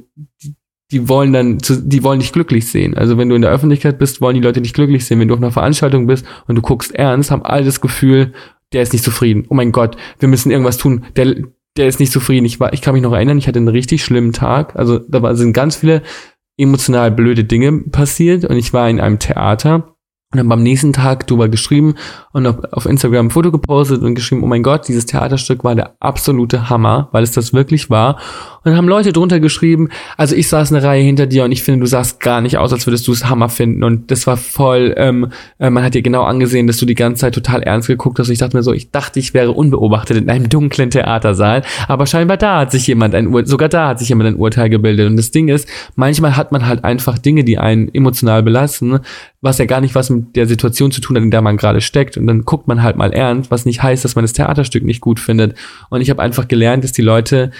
die, wollen dann, zu, die wollen dich glücklich sehen. Also wenn du in der Öffentlichkeit bist, wollen die Leute dich glücklich sehen. Wenn du auf einer Veranstaltung bist und du guckst ernst, haben alle das Gefühl, der ist nicht zufrieden. Oh mein Gott, wir müssen irgendwas tun. Der, der ist nicht zufrieden. Ich war, ich kann mich noch erinnern, ich hatte einen richtig schlimmen Tag. Also da war, sind ganz viele emotional blöde Dinge passiert und ich war in einem Theater und dann beim nächsten Tag drüber geschrieben und auf, auf Instagram ein Foto gepostet und geschrieben, oh mein Gott, dieses Theaterstück war der absolute Hammer, weil es das wirklich war. Und haben Leute drunter geschrieben, also ich saß eine Reihe hinter dir und ich finde, du sahst gar nicht aus, als würdest du es Hammer finden. Und das war voll, ähm, äh, man hat dir genau angesehen, dass du die ganze Zeit total ernst geguckt hast. Und ich dachte mir so, ich dachte, ich wäre unbeobachtet in einem dunklen Theatersaal. Aber scheinbar da hat sich jemand ein Ur sogar da hat sich jemand ein Urteil gebildet. Und das Ding ist, manchmal hat man halt einfach Dinge, die einen emotional belasten, was ja gar nicht was mit der Situation zu tun hat, in der man gerade steckt. Und dann guckt man halt mal ernst, was nicht heißt, dass man das Theaterstück nicht gut findet. Und ich habe einfach gelernt, dass die Leute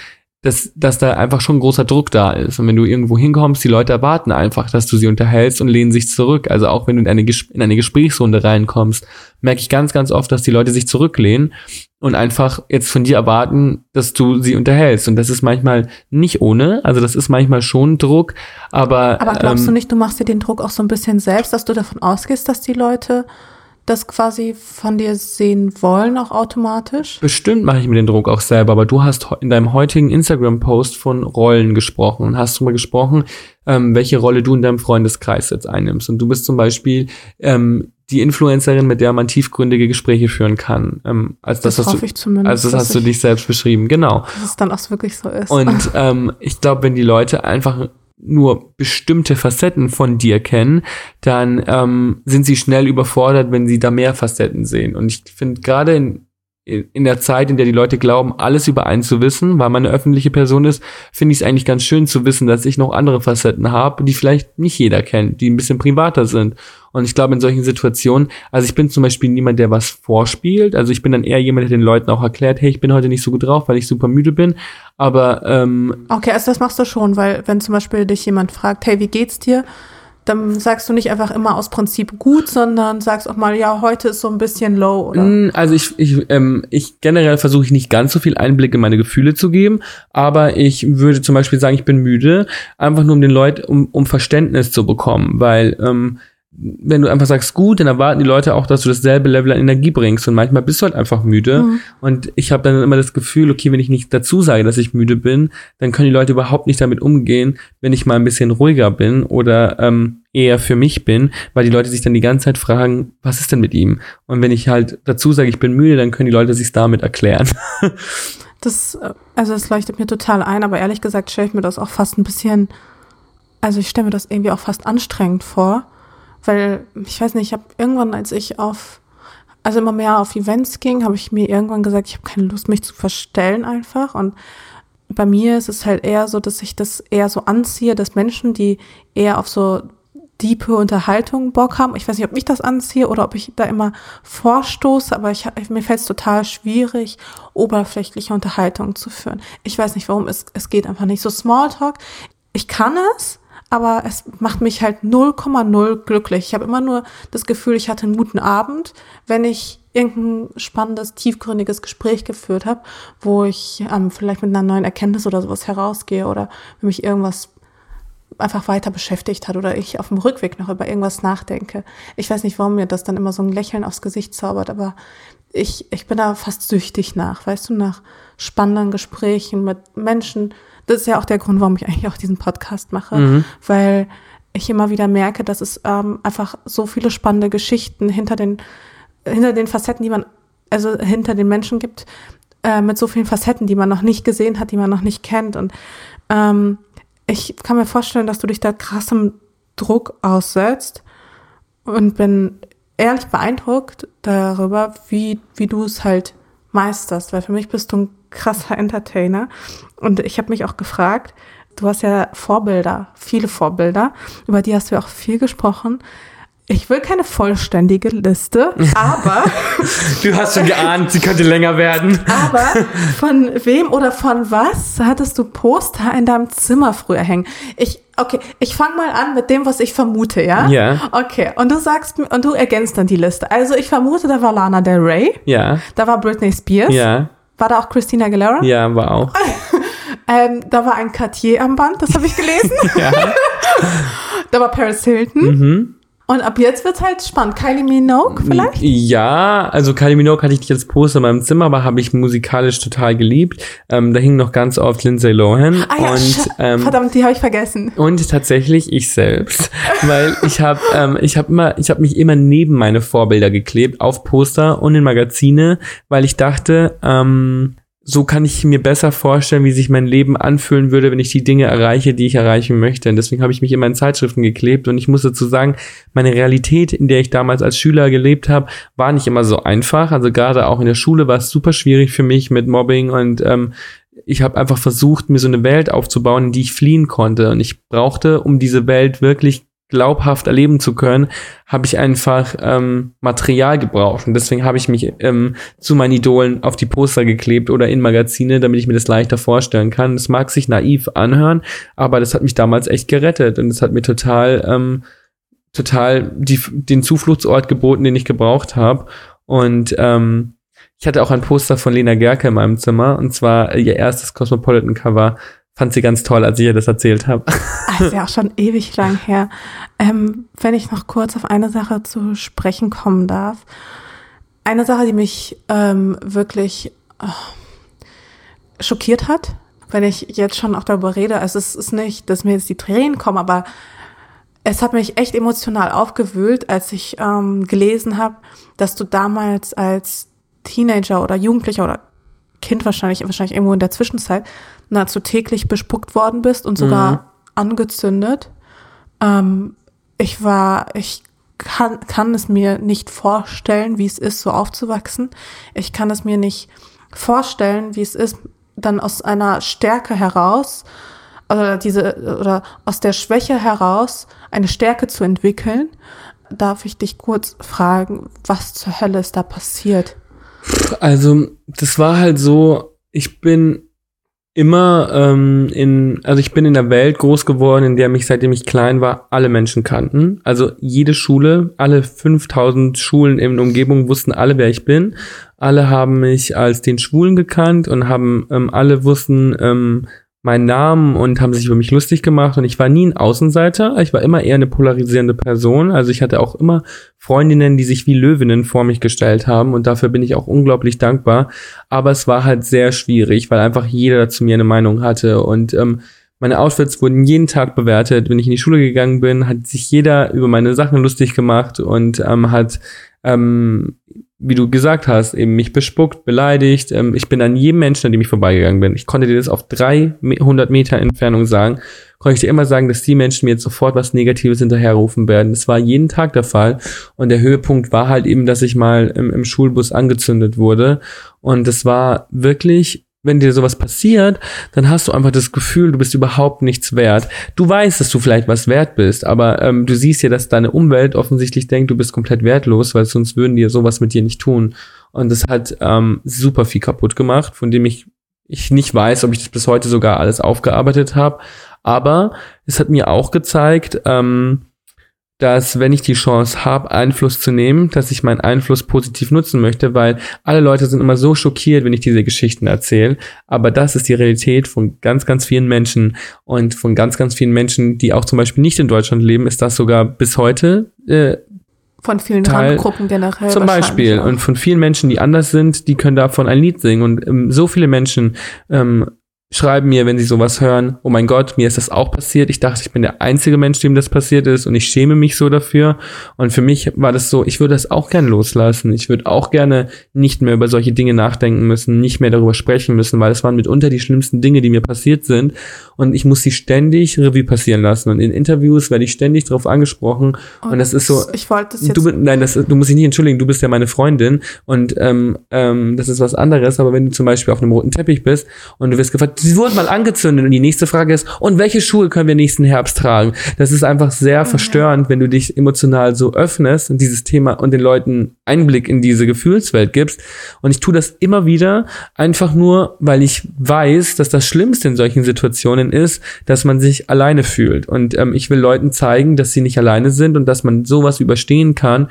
dass, dass da einfach schon großer Druck da ist. Und wenn du irgendwo hinkommst, die Leute erwarten einfach, dass du sie unterhältst und lehnen sich zurück. Also auch wenn du in eine, in eine Gesprächsrunde reinkommst, merke ich ganz, ganz oft, dass die Leute sich zurücklehnen und einfach jetzt von dir erwarten, dass du sie unterhältst. Und das ist manchmal nicht ohne, also das ist manchmal schon Druck, aber. Aber glaubst ähm, du nicht, du machst dir den Druck auch so ein bisschen selbst, dass du davon ausgehst, dass die Leute das quasi von dir sehen wollen, auch automatisch? Bestimmt mache ich mir den Druck auch selber, aber du hast in deinem heutigen Instagram-Post von Rollen gesprochen und hast darüber gesprochen, ähm, welche Rolle du in deinem Freundeskreis jetzt einnimmst. Und du bist zum Beispiel ähm, die Influencerin, mit der man tiefgründige Gespräche führen kann. Ähm, als das, das hoffe du, ich zumindest. Also das hast du dich selbst beschrieben, genau. Dass es dann auch wirklich so ist. Und ähm, ich glaube, wenn die Leute einfach nur bestimmte Facetten von dir kennen, dann ähm, sind sie schnell überfordert, wenn sie da mehr Facetten sehen. Und ich finde gerade in, in der Zeit, in der die Leute glauben, alles über einen zu wissen, weil man eine öffentliche Person ist, finde ich es eigentlich ganz schön zu wissen, dass ich noch andere Facetten habe, die vielleicht nicht jeder kennt, die ein bisschen privater sind. Und ich glaube, in solchen Situationen, also ich bin zum Beispiel niemand, der was vorspielt. Also ich bin dann eher jemand, der den Leuten auch erklärt, hey, ich bin heute nicht so gut drauf, weil ich super müde bin. Aber ähm, Okay, also das machst du schon, weil wenn zum Beispiel dich jemand fragt, hey, wie geht's dir? dann sagst du nicht einfach immer aus Prinzip gut, sondern sagst auch mal, ja, heute ist so ein bisschen low, oder? Mm, also ich, ich, ähm, ich generell versuche ich nicht ganz so viel Einblick in meine Gefühle zu geben, aber ich würde zum Beispiel sagen, ich bin müde, einfach nur um den Leuten, um, um Verständnis zu bekommen, weil ähm, wenn du einfach sagst, gut, dann erwarten die Leute auch, dass du dasselbe Level an Energie bringst. Und manchmal bist du halt einfach müde. Mhm. Und ich habe dann immer das Gefühl, okay, wenn ich nicht dazu sage, dass ich müde bin, dann können die Leute überhaupt nicht damit umgehen, wenn ich mal ein bisschen ruhiger bin oder ähm, eher für mich bin, weil die Leute sich dann die ganze Zeit fragen, was ist denn mit ihm? Und wenn ich halt dazu sage, ich bin müde, dann können die Leute sich damit erklären. das, also das leuchtet mir total ein, aber ehrlich gesagt stelle ich mir das auch fast ein bisschen, also ich stelle mir das irgendwie auch fast anstrengend vor weil, ich weiß nicht, ich habe irgendwann, als ich auf, also immer mehr auf Events ging, habe ich mir irgendwann gesagt, ich habe keine Lust, mich zu verstellen einfach. Und bei mir ist es halt eher so, dass ich das eher so anziehe, dass Menschen, die eher auf so diepe Unterhaltung Bock haben. Ich weiß nicht, ob ich das anziehe oder ob ich da immer vorstoße, aber ich, mir fällt es total schwierig, oberflächliche Unterhaltung zu führen. Ich weiß nicht, warum, es, es geht einfach nicht. So Smalltalk, ich kann es, aber es macht mich halt 0,0 glücklich. Ich habe immer nur das Gefühl, ich hatte einen guten Abend, wenn ich irgendein spannendes, tiefgründiges Gespräch geführt habe, wo ich ähm, vielleicht mit einer neuen Erkenntnis oder sowas herausgehe oder mich irgendwas einfach weiter beschäftigt hat oder ich auf dem Rückweg noch über irgendwas nachdenke. Ich weiß nicht, warum mir das dann immer so ein Lächeln aufs Gesicht zaubert, aber ich, ich bin da fast süchtig nach, weißt du, nach spannenden Gesprächen mit Menschen, das ist ja auch der Grund, warum ich eigentlich auch diesen Podcast mache, mhm. weil ich immer wieder merke, dass es ähm, einfach so viele spannende Geschichten hinter den, hinter den Facetten, die man, also hinter den Menschen gibt, äh, mit so vielen Facetten, die man noch nicht gesehen hat, die man noch nicht kennt. Und ähm, ich kann mir vorstellen, dass du dich da krassem Druck aussetzt und bin ehrlich beeindruckt darüber, wie, wie du es halt meisterst, weil für mich bist du ein krasser Entertainer. Und ich habe mich auch gefragt, du hast ja Vorbilder, viele Vorbilder, über die hast du auch viel gesprochen. Ich will keine vollständige Liste, aber. du hast schon geahnt, sie könnte länger werden. aber von wem oder von was hattest du Poster in deinem Zimmer früher hängen? Ich, okay, ich fange mal an mit dem, was ich vermute, ja? Ja. Okay, und du sagst mir, und du ergänzt dann die Liste. Also ich vermute, da war Lana Del Rey. Ja. Da war Britney Spears. Ja. War da auch Christina Aguilera? Ja, war auch. Ähm, da war ein Cartier-Armband, das habe ich gelesen. ja. da war Paris Hilton. Mhm. Und ab jetzt wird's halt spannend. Kylie Minogue vielleicht? Ja, also Kylie Minogue hatte ich nicht als Poster in meinem Zimmer, aber habe ich musikalisch total geliebt. Ähm, da hing noch ganz oft Lindsay Lohan. Ah ja, und, ähm, verdammt, die habe ich vergessen. Und tatsächlich ich selbst, weil ich habe ähm, ich habe immer ich habe mich immer neben meine Vorbilder geklebt auf Poster und in Magazine, weil ich dachte, ähm, so kann ich mir besser vorstellen, wie sich mein Leben anfühlen würde, wenn ich die Dinge erreiche, die ich erreichen möchte. Und deswegen habe ich mich in Zeitschriften geklebt. Und ich muss dazu sagen, meine Realität, in der ich damals als Schüler gelebt habe, war nicht immer so einfach. Also gerade auch in der Schule war es super schwierig für mich mit Mobbing und ähm, ich habe einfach versucht, mir so eine Welt aufzubauen, in die ich fliehen konnte. Und ich brauchte, um diese Welt wirklich glaubhaft erleben zu können, habe ich einfach ähm, Material gebraucht. Und deswegen habe ich mich ähm, zu meinen Idolen auf die Poster geklebt oder in Magazine, damit ich mir das leichter vorstellen kann. Das mag sich naiv anhören, aber das hat mich damals echt gerettet. Und es hat mir total, ähm, total die, den Zufluchtsort geboten, den ich gebraucht habe. Und ähm, ich hatte auch ein Poster von Lena Gerke in meinem Zimmer, und zwar ihr erstes Cosmopolitan-Cover. Fand sie ganz toll, als ich ihr das erzählt habe. Ah, ist ja auch schon ewig lang her. Ähm, wenn ich noch kurz auf eine Sache zu sprechen kommen darf. Eine Sache, die mich ähm, wirklich äh, schockiert hat, wenn ich jetzt schon auch darüber rede. Also es ist nicht, dass mir jetzt die Tränen kommen, aber es hat mich echt emotional aufgewühlt, als ich ähm, gelesen habe, dass du damals als Teenager oder Jugendlicher oder Kind wahrscheinlich, wahrscheinlich irgendwo in der Zwischenzeit, nahezu täglich bespuckt worden bist und sogar Mhm. angezündet. Ähm, ich war, ich kann, kann es mir nicht vorstellen, wie es ist, so aufzuwachsen. Ich kann es mir nicht vorstellen, wie es ist, dann aus einer Stärke heraus oder diese oder aus der Schwäche heraus eine Stärke zu entwickeln. Darf ich dich kurz fragen, was zur Hölle ist da passiert? Also, das war halt so, ich bin immer ähm, in, also ich bin in der Welt groß geworden, in der mich, seitdem ich klein war, alle Menschen kannten. Also jede Schule, alle 5000 Schulen in der Umgebung wussten alle, wer ich bin. Alle haben mich als den Schwulen gekannt und haben, ähm, alle wussten ähm, meinen Namen und haben sich über mich lustig gemacht. Und ich war nie ein Außenseiter. Ich war immer eher eine polarisierende Person. Also ich hatte auch immer Freundinnen, die sich wie Löwinnen vor mich gestellt haben. Und dafür bin ich auch unglaublich dankbar. Aber es war halt sehr schwierig, weil einfach jeder zu mir eine Meinung hatte. Und ähm, meine Outfits wurden jeden Tag bewertet. Wenn ich in die Schule gegangen bin, hat sich jeder über meine Sachen lustig gemacht und ähm, hat, ähm, wie du gesagt hast, eben mich bespuckt, beleidigt. Ähm, ich bin an jedem Menschen, an dem ich vorbeigegangen bin. Ich konnte dir das auf 300 Meter Entfernung sagen. Konnte ich dir immer sagen, dass die Menschen mir jetzt sofort was Negatives hinterherrufen werden. Das war jeden Tag der Fall. Und der Höhepunkt war halt eben, dass ich mal im, im Schulbus angezündet wurde. Und das war wirklich wenn dir sowas passiert, dann hast du einfach das Gefühl, du bist überhaupt nichts wert. Du weißt, dass du vielleicht was wert bist, aber ähm, du siehst ja, dass deine Umwelt offensichtlich denkt, du bist komplett wertlos, weil sonst würden die sowas mit dir nicht tun. Und das hat ähm, super viel kaputt gemacht, von dem ich ich nicht weiß, ob ich das bis heute sogar alles aufgearbeitet habe. Aber es hat mir auch gezeigt, ähm, dass wenn ich die Chance habe, Einfluss zu nehmen, dass ich meinen Einfluss positiv nutzen möchte, weil alle Leute sind immer so schockiert, wenn ich diese Geschichten erzähle. Aber das ist die Realität von ganz, ganz vielen Menschen und von ganz, ganz vielen Menschen, die auch zum Beispiel nicht in Deutschland leben, ist das sogar bis heute äh, Von vielen Teil- Randgruppen generell. zum Beispiel. auch. Und von vielen Menschen, die anders sind, die können davon ein Lied singen. Und ähm, so viele Menschen ähm, schreiben mir, wenn sie sowas hören, oh mein Gott, mir ist das auch passiert. Ich dachte, ich bin der einzige Mensch, dem das passiert ist und ich schäme mich so dafür. Und für mich war das so, ich würde das auch gerne loslassen. Ich würde auch gerne nicht mehr über solche Dinge nachdenken müssen, nicht mehr darüber sprechen müssen, weil es waren mitunter die schlimmsten Dinge, die mir passiert sind. Und ich muss sie ständig Revue passieren lassen. Und in Interviews werde ich ständig darauf angesprochen. Und, das ist so, Ich wollte es jetzt. Du, nein, das, du musst dich nicht entschuldigen, du bist ja meine Freundin und ähm, ähm, das ist was anderes, aber wenn du zum Beispiel auf einem roten Teppich bist und du wirst gefragt, sie wurden mal angezündet und die nächste Frage ist, und welche Schuhe können wir nächsten Herbst tragen? Das ist einfach sehr verstörend, wenn du dich emotional so öffnest und dieses Thema und den Leuten Einblick in diese Gefühlswelt gibst. Und ich tue das immer wieder, einfach nur, weil ich weiß, dass das Schlimmste in solchen Situationen ist, dass man sich alleine fühlt. Und ähm, ich will Leuten zeigen, dass sie nicht alleine sind und dass man sowas überstehen kann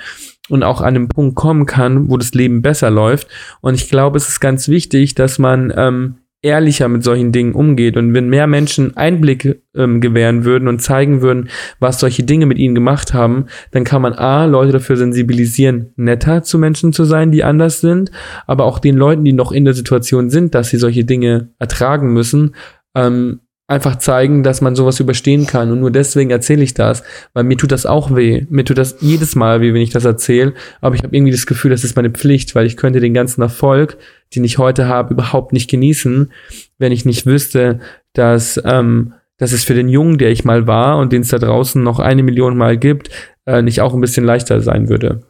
und auch an einem Punkt kommen kann, wo das Leben besser läuft. Und ich glaube, es ist ganz wichtig, dass man ähm, ehrlicher mit solchen Dingen umgeht und wenn mehr Menschen Einblick ähm, gewähren würden und zeigen würden, was solche Dinge mit ihnen gemacht haben, dann kann man A, Leute dafür sensibilisieren, netter zu Menschen zu sein, die anders sind, aber auch den Leuten, die noch in der Situation sind, dass sie solche Dinge ertragen müssen, ähm, einfach zeigen, dass man sowas überstehen kann. Und nur deswegen erzähle ich das, weil mir tut das auch weh. Mir tut das jedes Mal weh, wenn ich das erzähle. Aber ich habe irgendwie das Gefühl, das ist meine Pflicht, weil ich könnte den ganzen Erfolg, den ich heute habe, überhaupt nicht genießen, wenn ich nicht wüsste, dass, ähm, dass es für den Jungen, der ich mal war und den es da draußen noch eine Million Mal gibt, äh, nicht auch ein bisschen leichter sein würde.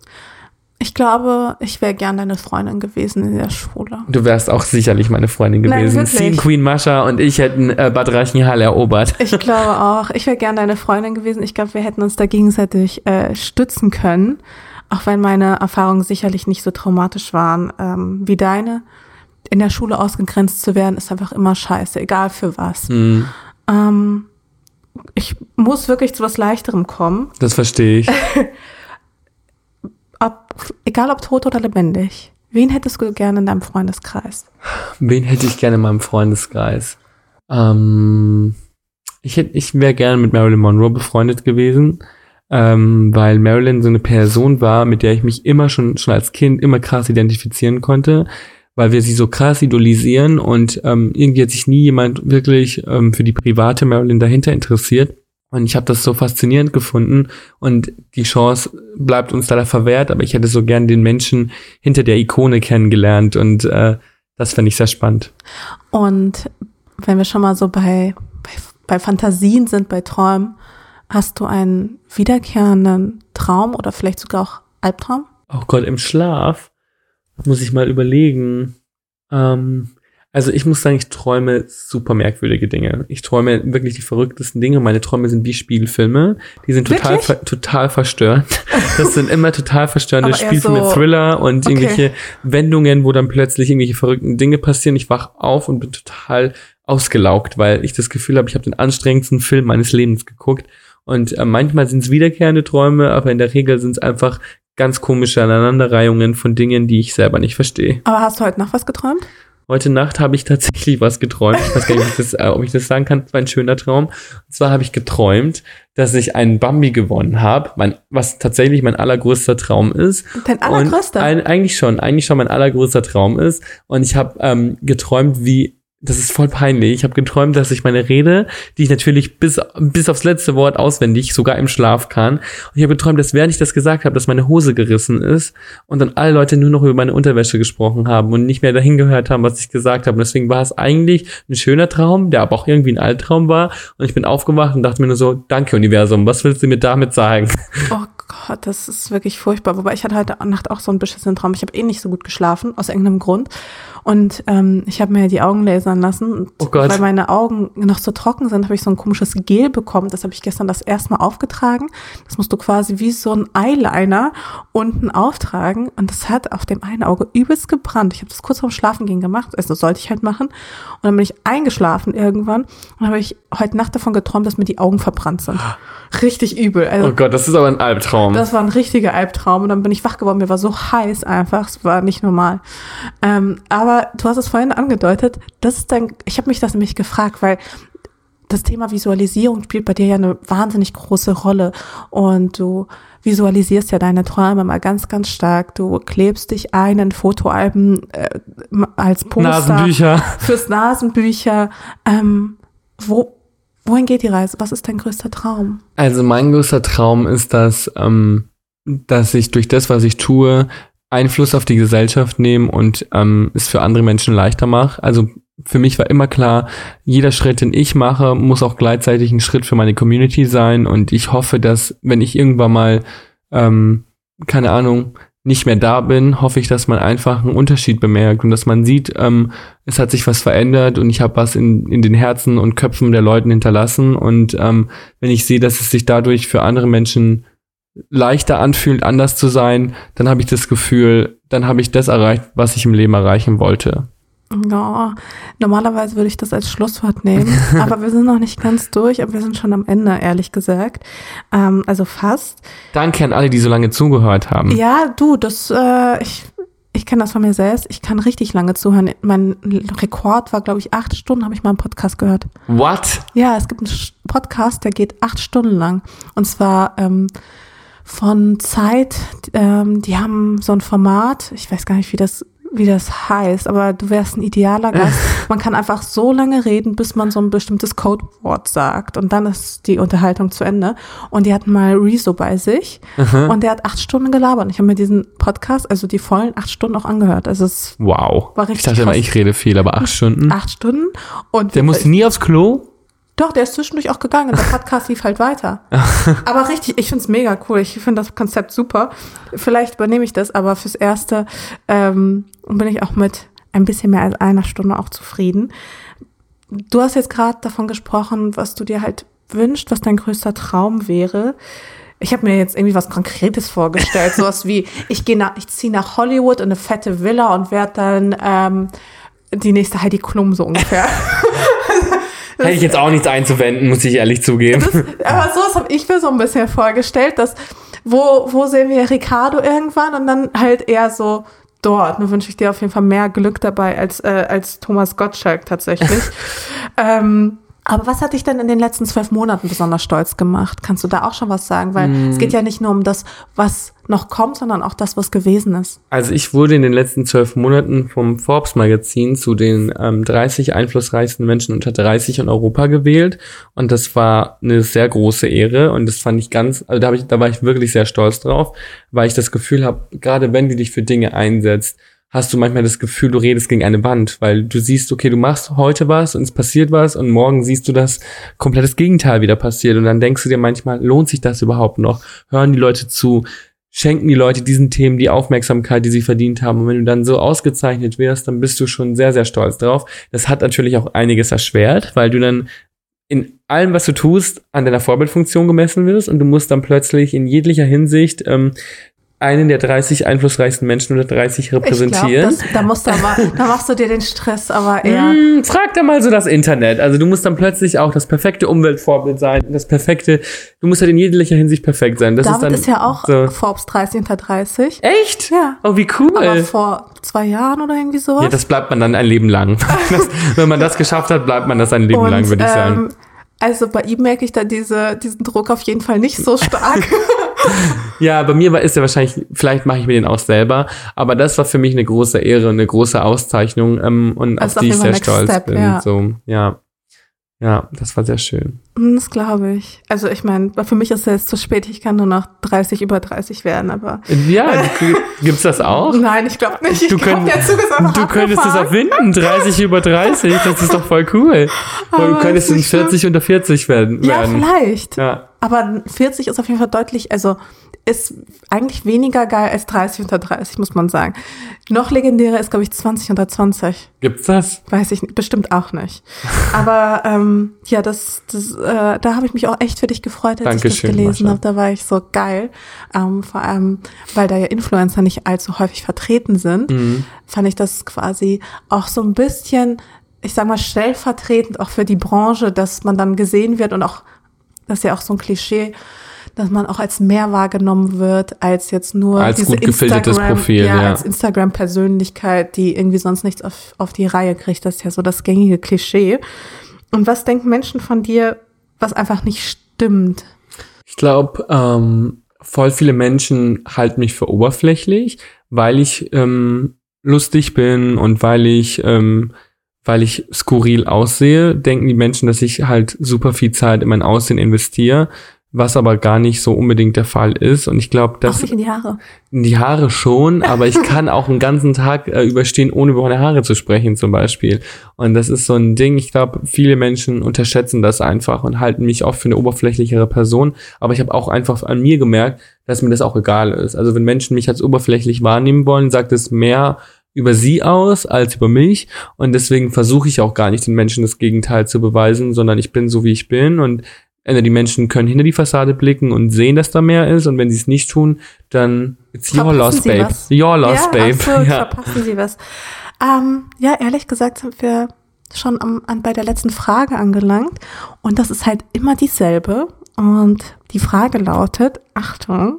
Ich glaube, ich wäre gern deine Freundin gewesen in der Schule. Du wärst auch sicherlich meine Freundin Nein, gewesen. wirklich. Scene Queen Mascha und ich hätten äh, Bad Reichenhall erobert. Ich glaube auch. Ich wäre gern deine Freundin gewesen. Ich glaube, wir hätten uns da gegenseitig äh, stützen können. Auch wenn meine Erfahrungen sicherlich nicht so traumatisch waren ähm, wie deine. In der Schule ausgegrenzt zu werden, ist einfach immer scheiße, egal für was. Hm, Ähm, ich muss wirklich zu was Leichterem kommen. das verstehe ich. Ob, egal ob tot oder lebendig. Wen hättest du gerne in deinem Freundeskreis? Wen hätte ich gerne in meinem Freundeskreis? Ähm, ich hätte, ich wäre gerne mit Marilyn Monroe befreundet gewesen, ähm, weil Marilyn so eine Person war, mit der ich mich immer schon, schon als Kind immer krass identifizieren konnte, weil wir sie so krass idolisieren und ähm, irgendwie hat sich nie jemand wirklich ähm, für die private Marilyn dahinter interessiert. Und ich habe das so faszinierend gefunden und die Chance bleibt uns leider verwehrt, aber ich hätte so gern den Menschen hinter der Ikone kennengelernt und äh, das fände ich sehr spannend. Und wenn wir schon mal so bei, bei, bei Fantasien sind, bei Träumen, hast du einen wiederkehrenden Traum oder vielleicht sogar auch Albtraum? Oh Gott, im Schlaf muss ich mal überlegen. Ähm, also ich muss sagen, ich träume super merkwürdige Dinge. Ich träume wirklich die verrücktesten Dinge. Meine Träume sind wie Spielfilme. Die sind total, ver total verstörend. Das sind immer total verstörende Spielfilme, so- Thriller und Okay. irgendwelche Wendungen, wo dann plötzlich irgendwelche verrückten Dinge passieren. Ich wach auf und bin total ausgelaugt, weil ich das Gefühl habe, ich habe den anstrengendsten Film meines Lebens geguckt. Und äh, manchmal sind es wiederkehrende Träume, aber in der Regel sind es einfach ganz komische Aneinanderreihungen von Dingen, die ich selber nicht verstehe. Aber hast du heute Nacht was geträumt? Heute Nacht habe ich tatsächlich was geträumt. Ich weiß gar nicht, ob ich das, äh, ob ich das sagen kann. Es war ein schöner Traum. Und zwar habe ich geträumt, dass ich einen Bambi gewonnen habe, mein, was tatsächlich mein allergrößter Traum ist. Dein allergrößter? Und ein, eigentlich schon, eigentlich schon mein allergrößter Traum ist. Und ich habe ähm, geträumt, wie das ist voll peinlich. Ich habe geträumt, dass ich meine Rede, die ich natürlich bis, bis aufs letzte Wort auswendig sogar im Schlaf kann. Und ich habe geträumt, dass während ich das gesagt habe, dass meine Hose gerissen ist und dann alle Leute nur noch über meine Unterwäsche gesprochen haben und nicht mehr dahin gehört haben, was ich gesagt habe. Und deswegen war es eigentlich ein schöner Traum, der aber auch irgendwie ein Albtraum war. Und ich bin aufgewacht und dachte mir nur so, danke Universum, was willst du mir damit sagen? Oh Gott, das ist wirklich furchtbar. Wobei ich hatte heute Nacht auch so einen beschissenen Traum. Ich habe eh nicht so gut geschlafen, aus irgendeinem Grund. Und ähm, ich habe mir die Augen lasern lassen. Und Oh Gott. Weil meine Augen noch so trocken sind, habe ich so ein komisches Gel bekommen. Das habe ich gestern das erste Mal aufgetragen. Das musst du quasi wie so ein Eyeliner unten auftragen. Und das hat auf dem einen Auge übelst gebrannt. Ich habe das kurz vorm Schlafengehen gemacht. Also sollte ich halt machen. Und dann bin ich eingeschlafen irgendwann. Und habe ich heute Nacht davon geträumt, dass mir die Augen verbrannt sind. Richtig übel. Also Oh Gott, das ist aber ein Albtraum. das war ein richtiger Albtraum und dann bin ich wach geworden. Mir war so heiß einfach. Es war nicht normal. Ähm, aber du hast es vorhin angedeutet. Das ist dann, ich habe mich das nämlich gefragt, weil das Thema Visualisierung spielt bei dir ja eine wahnsinnig große Rolle und du visualisierst ja deine Träume mal ganz, ganz stark. Du klebst dich ein in Fotoalben äh, als Poster Nasenbücher. fürs Nasenbücher. Ähm, wo, wohin geht die Reise? Was ist dein größter Traum? Also mein größter Traum ist, dass, ähm, dass ich durch das, was ich tue, Einfluss auf die Gesellschaft nehme und ähm, es für andere Menschen leichter mache. Also für mich war immer klar, jeder Schritt, den ich mache, muss auch gleichzeitig ein Schritt für meine Community sein. Und ich hoffe, dass, wenn ich irgendwann mal, ähm, keine Ahnung, nicht mehr da bin, hoffe ich, dass man einfach einen Unterschied bemerkt und dass man sieht, ähm, es hat sich was verändert und ich habe was in, in den Herzen und Köpfen der Leuten hinterlassen. Und ähm, wenn ich sehe, dass es sich dadurch für andere Menschen leichter anfühlt, anders zu sein, dann habe ich das Gefühl, dann habe ich das erreicht, was ich im Leben erreichen wollte. Ja, normalerweise würde ich das als Schlusswort nehmen, aber wir sind noch nicht ganz durch, aber wir sind schon am Ende, ehrlich gesagt. Ähm, also fast. Danke an alle, die so lange zugehört haben. Ja, du, das, äh, ich, ich kenne das von mir selbst, ich kann richtig lange zuhören. Mein Rekord war, glaube ich, acht Stunden, habe ich mal einen Podcast gehört. What? Ja, es gibt einen Podcast, der geht acht Stunden lang. Und zwar ähm, von Zeit, ähm, die haben so ein Format, ich weiß gar nicht, wie das wie das heißt, aber du wärst ein idealer Gast. Man kann einfach so lange reden, bis man so ein bestimmtes Codewort sagt und dann ist die Unterhaltung zu Ende. Und die hatten mal Rezo bei sich Aha. und der hat acht Stunden gelabert. Und ich habe mir diesen Podcast, also die vollen acht Stunden auch angehört. Also es Wow. War richtig ich dachte immer, krass. ich rede viel, aber acht Stunden. acht Stunden und Der musste nie aufs Klo? Doch, der ist zwischendurch auch gegangen. Der Podcast lief halt weiter. aber richtig, ich find's mega cool. Ich finde das Konzept super. Vielleicht übernehme ich das, aber fürs Erste ähm, bin ich auch mit ein bisschen mehr als einer Stunde auch zufrieden. Du hast jetzt gerade davon gesprochen, was du dir halt wünschst, was dein größter Traum wäre. Ich habe mir jetzt irgendwie was Konkretes vorgestellt, sowas wie ich gehe nach, ich ziehe nach Hollywood in eine fette Villa und werde dann ähm, die nächste Heidi Klum so ungefähr. Hätte ich jetzt auch nichts einzuwenden, muss ich ehrlich zugeben. Aber sowas habe ich mir so ein bisschen vorgestellt, dass wo, wo sehen wir Ricardo irgendwann und dann halt eher so dort. Nur wünsche ich dir auf jeden Fall mehr Glück dabei als, äh, als Thomas Gottschalk tatsächlich. ähm, aber was hat dich denn in den letzten zwölf Monaten besonders stolz gemacht? Kannst du da auch schon was sagen? Weil es geht ja nicht nur um das, was noch kommt, sondern auch das, was gewesen ist. Also ich wurde in den letzten zwölf Monaten vom Forbes Magazin zu den ähm, 30 einflussreichsten Menschen unter 30 in Europa gewählt und das war eine sehr große Ehre und das fand ich ganz, also da, ich, da war ich wirklich sehr stolz drauf, weil ich das Gefühl habe, gerade wenn du dich für Dinge einsetzt, hast du manchmal das Gefühl, du redest gegen eine Wand, weil du siehst, okay, du machst heute was und es passiert was und morgen siehst du, dass komplettes Gegenteil wieder passiert und dann denkst du dir manchmal, lohnt sich das überhaupt noch? Hören die Leute zu? Schenken die Leute diesen Themen die Aufmerksamkeit, die sie verdient haben? Und wenn du dann so ausgezeichnet wirst, dann bist du schon sehr, sehr stolz drauf. Das hat natürlich auch einiges erschwert, weil du dann in allem, was du tust, an deiner Vorbildfunktion gemessen wirst und du musst dann plötzlich in jeglicher Hinsicht ähm, einen der 30 einflussreichsten Menschen unter 30 repräsentieren. Ich glaube, da musst du aber, da machst du dir den Stress aber eher. Hm, frag da mal so das Internet. Also du musst dann plötzlich auch das perfekte Umweltvorbild sein, das perfekte, du musst halt in jeglicher Hinsicht perfekt sein. Das David ist dann ist ja auch so. Forbes 30 unter 30. Echt? Ja. Oh, wie cool. Aber vor zwei Jahren oder irgendwie sowas. ja, das bleibt man dann ein Leben lang. Das, wenn man das geschafft hat, bleibt man das ein Leben Und, lang, würde ich sagen. ähm, Also bei ihm merke ich da diese, diesen Druck auf jeden Fall nicht so stark. Ja, bei mir war, ist er wahrscheinlich, vielleicht mache ich mir den auch selber, aber das war für mich eine große Ehre, eine große Auszeichnung ähm, und ist auf die ich sehr stolz Step, bin. ja. So, ja. Ja, das war sehr schön. Hm, das glaube ich. Also ich meine, für mich ist es jetzt zu spät. Ich kann nur noch 30 über 30 werden, aber Ja, gibt's das auch? nein, ich glaube nicht. Ich Du, könnt, der Zug ist einfach du könntest es erfinden, 30 über 30, das ist doch voll cool. Oder du Aber könntest in nicht schlimm. 40 unter 40 werden. Ja, vielleicht. Ja. Aber 40 ist auf jeden Fall deutlich, also ist eigentlich weniger geil als 30 unter 30, muss man sagen. Noch legendärer ist, glaube ich, 20 unter 20. Gibt's das? Weiß ich nicht, bestimmt auch nicht. Aber ähm, ja, das, das äh, da habe ich mich auch echt für dich gefreut, als ich Dankeschön, das gelesen habe. Da war ich so geil. Ähm, vor allem, weil da ja Influencer nicht allzu häufig vertreten sind, Mhm. fand ich das quasi auch so ein bisschen, ich sag mal, stellvertretend auch für die Branche, dass man dann gesehen wird und auch, das ist ja auch so ein Klischee, dass man auch als mehr wahrgenommen wird, als jetzt nur Als diese gut gefiltertes Instagram, Profil, ja, ja. als Instagram-Persönlichkeit, die irgendwie sonst nichts auf, auf die Reihe kriegt. Das ist ja so das gängige Klischee. Und was denken Menschen von dir, was einfach nicht stimmt? Ich glaube, ähm, voll viele Menschen halten mich für oberflächlich, weil ich ähm, lustig bin und weil ich, ähm, weil ich skurril aussehe, denken die Menschen, dass ich halt super viel Zeit in mein Aussehen investiere, was aber gar nicht so unbedingt der Fall ist. Und ich glaube, Auch dass nicht in die Haare. in die Haare schon, aber ich kann auch einen ganzen Tag äh, überstehen, ohne über meine Haare zu sprechen zum Beispiel. Und das ist so ein Ding, ich glaube, viele Menschen unterschätzen das einfach und halten mich oft für eine oberflächlichere Person. Aber ich habe auch einfach an mir gemerkt, dass mir das auch egal ist. Also wenn Menschen mich als oberflächlich wahrnehmen wollen, sagt es mehr über sie aus als über mich. Und deswegen versuche ich auch gar nicht den Menschen das Gegenteil zu beweisen, sondern ich bin so, wie ich bin. Und die Menschen können hinter die Fassade blicken und sehen, dass da mehr ist. Und wenn sie es nicht tun, dann it's your loss, babe. was. Your loss, ja, babe. absolut, Ja. verpassen Sie was. Ähm, ja, ehrlich gesagt sind wir schon am, an, bei der letzten Frage angelangt. Und das ist halt immer dieselbe. Und die Frage lautet, Achtung,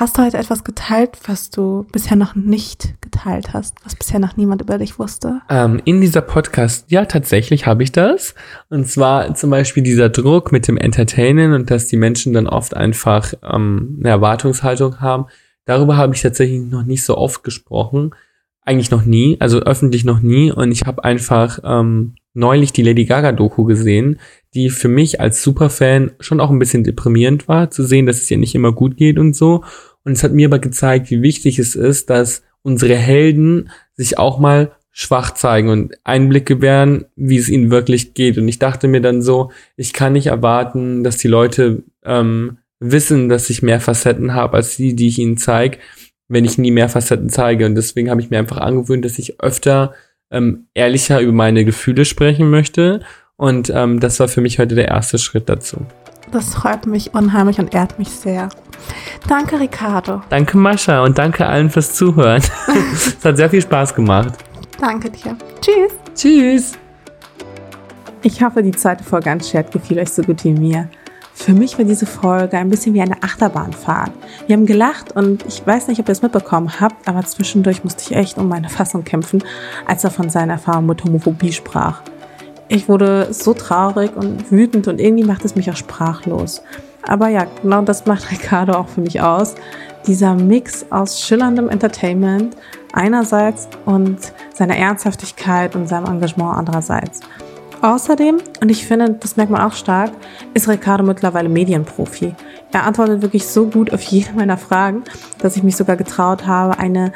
Hast du heute etwas geteilt, was du bisher noch nicht geteilt hast, was bisher noch niemand über dich wusste? Ähm, in dieser Podcast, ja, tatsächlich habe ich das. Und zwar zum Beispiel dieser Druck mit dem Entertainen und dass die Menschen dann oft einfach ähm, eine Erwartungshaltung haben. Darüber habe ich tatsächlich noch nicht so oft gesprochen. Eigentlich noch nie, also öffentlich noch nie. Und ich habe einfach ähm, neulich die Lady Gaga-Doku gesehen, die für mich als Superfan schon auch ein bisschen deprimierend war, zu sehen, dass es ihr nicht immer gut geht und so. Und es hat mir aber gezeigt, wie wichtig es ist, dass unsere Helden sich auch mal schwach zeigen und Einblick gewähren, wie es ihnen wirklich geht. Und ich dachte mir dann so, ich kann nicht erwarten, dass die Leute ähm, wissen, dass ich mehr Facetten habe als die, die ich ihnen zeige, wenn ich nie mehr Facetten zeige. Und deswegen habe ich mir einfach angewöhnt, dass ich öfter ähm, ehrlicher über meine Gefühle sprechen möchte. Und ähm, das war für mich heute der erste Schritt dazu. Das freut mich unheimlich und ehrt mich sehr. Danke, Ricardo. Danke, Mascha, und danke allen fürs Zuhören. es hat sehr viel Spaß gemacht. Danke dir. Tschüss. Tschüss. Ich hoffe, die zweite Folge an Chat gefiel euch so gut wie mir. Für mich war diese Folge ein bisschen wie eine Achterbahnfahrt. Wir haben gelacht und ich weiß nicht, ob ihr es mitbekommen habt, aber zwischendurch musste ich echt um meine Fassung kämpfen, als er von seiner Erfahrung mit Homophobie sprach. Ich wurde so traurig und wütend und irgendwie macht es mich auch sprachlos. Aber ja, genau das macht Ricardo auch für mich aus. Dieser Mix aus schillerndem Entertainment einerseits und seiner Ernsthaftigkeit und seinem Engagement andererseits. Außerdem, und ich finde, das merkt man auch stark, ist Ricardo mittlerweile Medienprofi. Er antwortet wirklich so gut auf jede meiner Fragen, dass ich mich sogar getraut habe, eine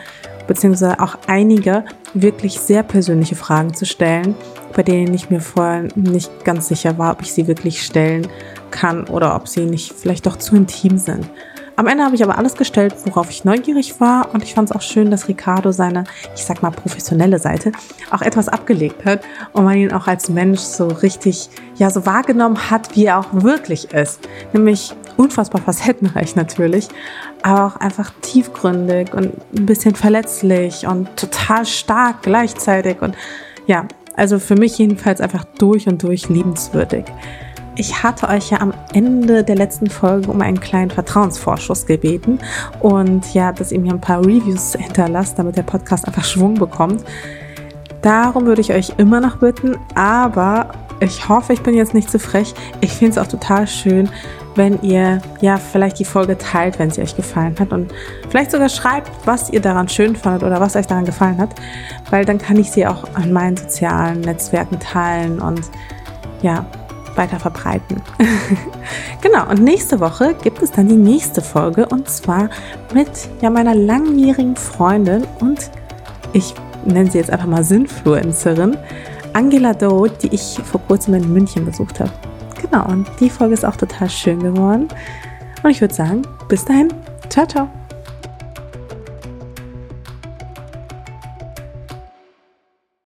beziehungsweise auch einige wirklich sehr persönliche Fragen zu stellen, bei denen ich mir vorher nicht ganz sicher war, ob ich sie wirklich stellen kann oder ob sie nicht vielleicht doch zu intim sind. Am Ende habe ich aber alles gestellt, worauf ich neugierig war und ich fand es auch schön, dass Ricardo seine, ich sag mal, professionelle Seite auch etwas abgelegt hat und man ihn auch als Mensch so richtig, ja, so wahrgenommen hat, wie er auch wirklich ist. Nämlich unfassbar facettenreich natürlich, aber auch einfach tiefgründig und ein bisschen verletzlich und total stark gleichzeitig und ja, also für mich jedenfalls einfach durch und durch liebenswürdig. Ich hatte euch ja am Ende der letzten Folge um einen kleinen Vertrauensvorschuss gebeten und ja, dass ihr mir ein paar Reviews hinterlasst, damit der Podcast einfach Schwung bekommt. Darum würde ich euch immer noch bitten, aber ich hoffe, ich bin jetzt nicht zu frech. Ich finde es auch total schön, wenn ihr ja vielleicht die Folge teilt, wenn sie euch gefallen hat und vielleicht sogar schreibt, was ihr daran schön fandet oder was euch daran gefallen hat, weil dann kann ich sie auch an meinen sozialen Netzwerken teilen und ja, weiter verbreiten. genau, und nächste Woche gibt es dann die nächste Folge und zwar mit ja, meiner langjährigen Freundin und ich nenne sie jetzt einfach mal Sinfluencerin, Angela Doe, die ich vor kurzem in München besucht habe. Genau, und die Folge ist auch total schön geworden. Und ich würde sagen, bis dahin, ciao, ciao.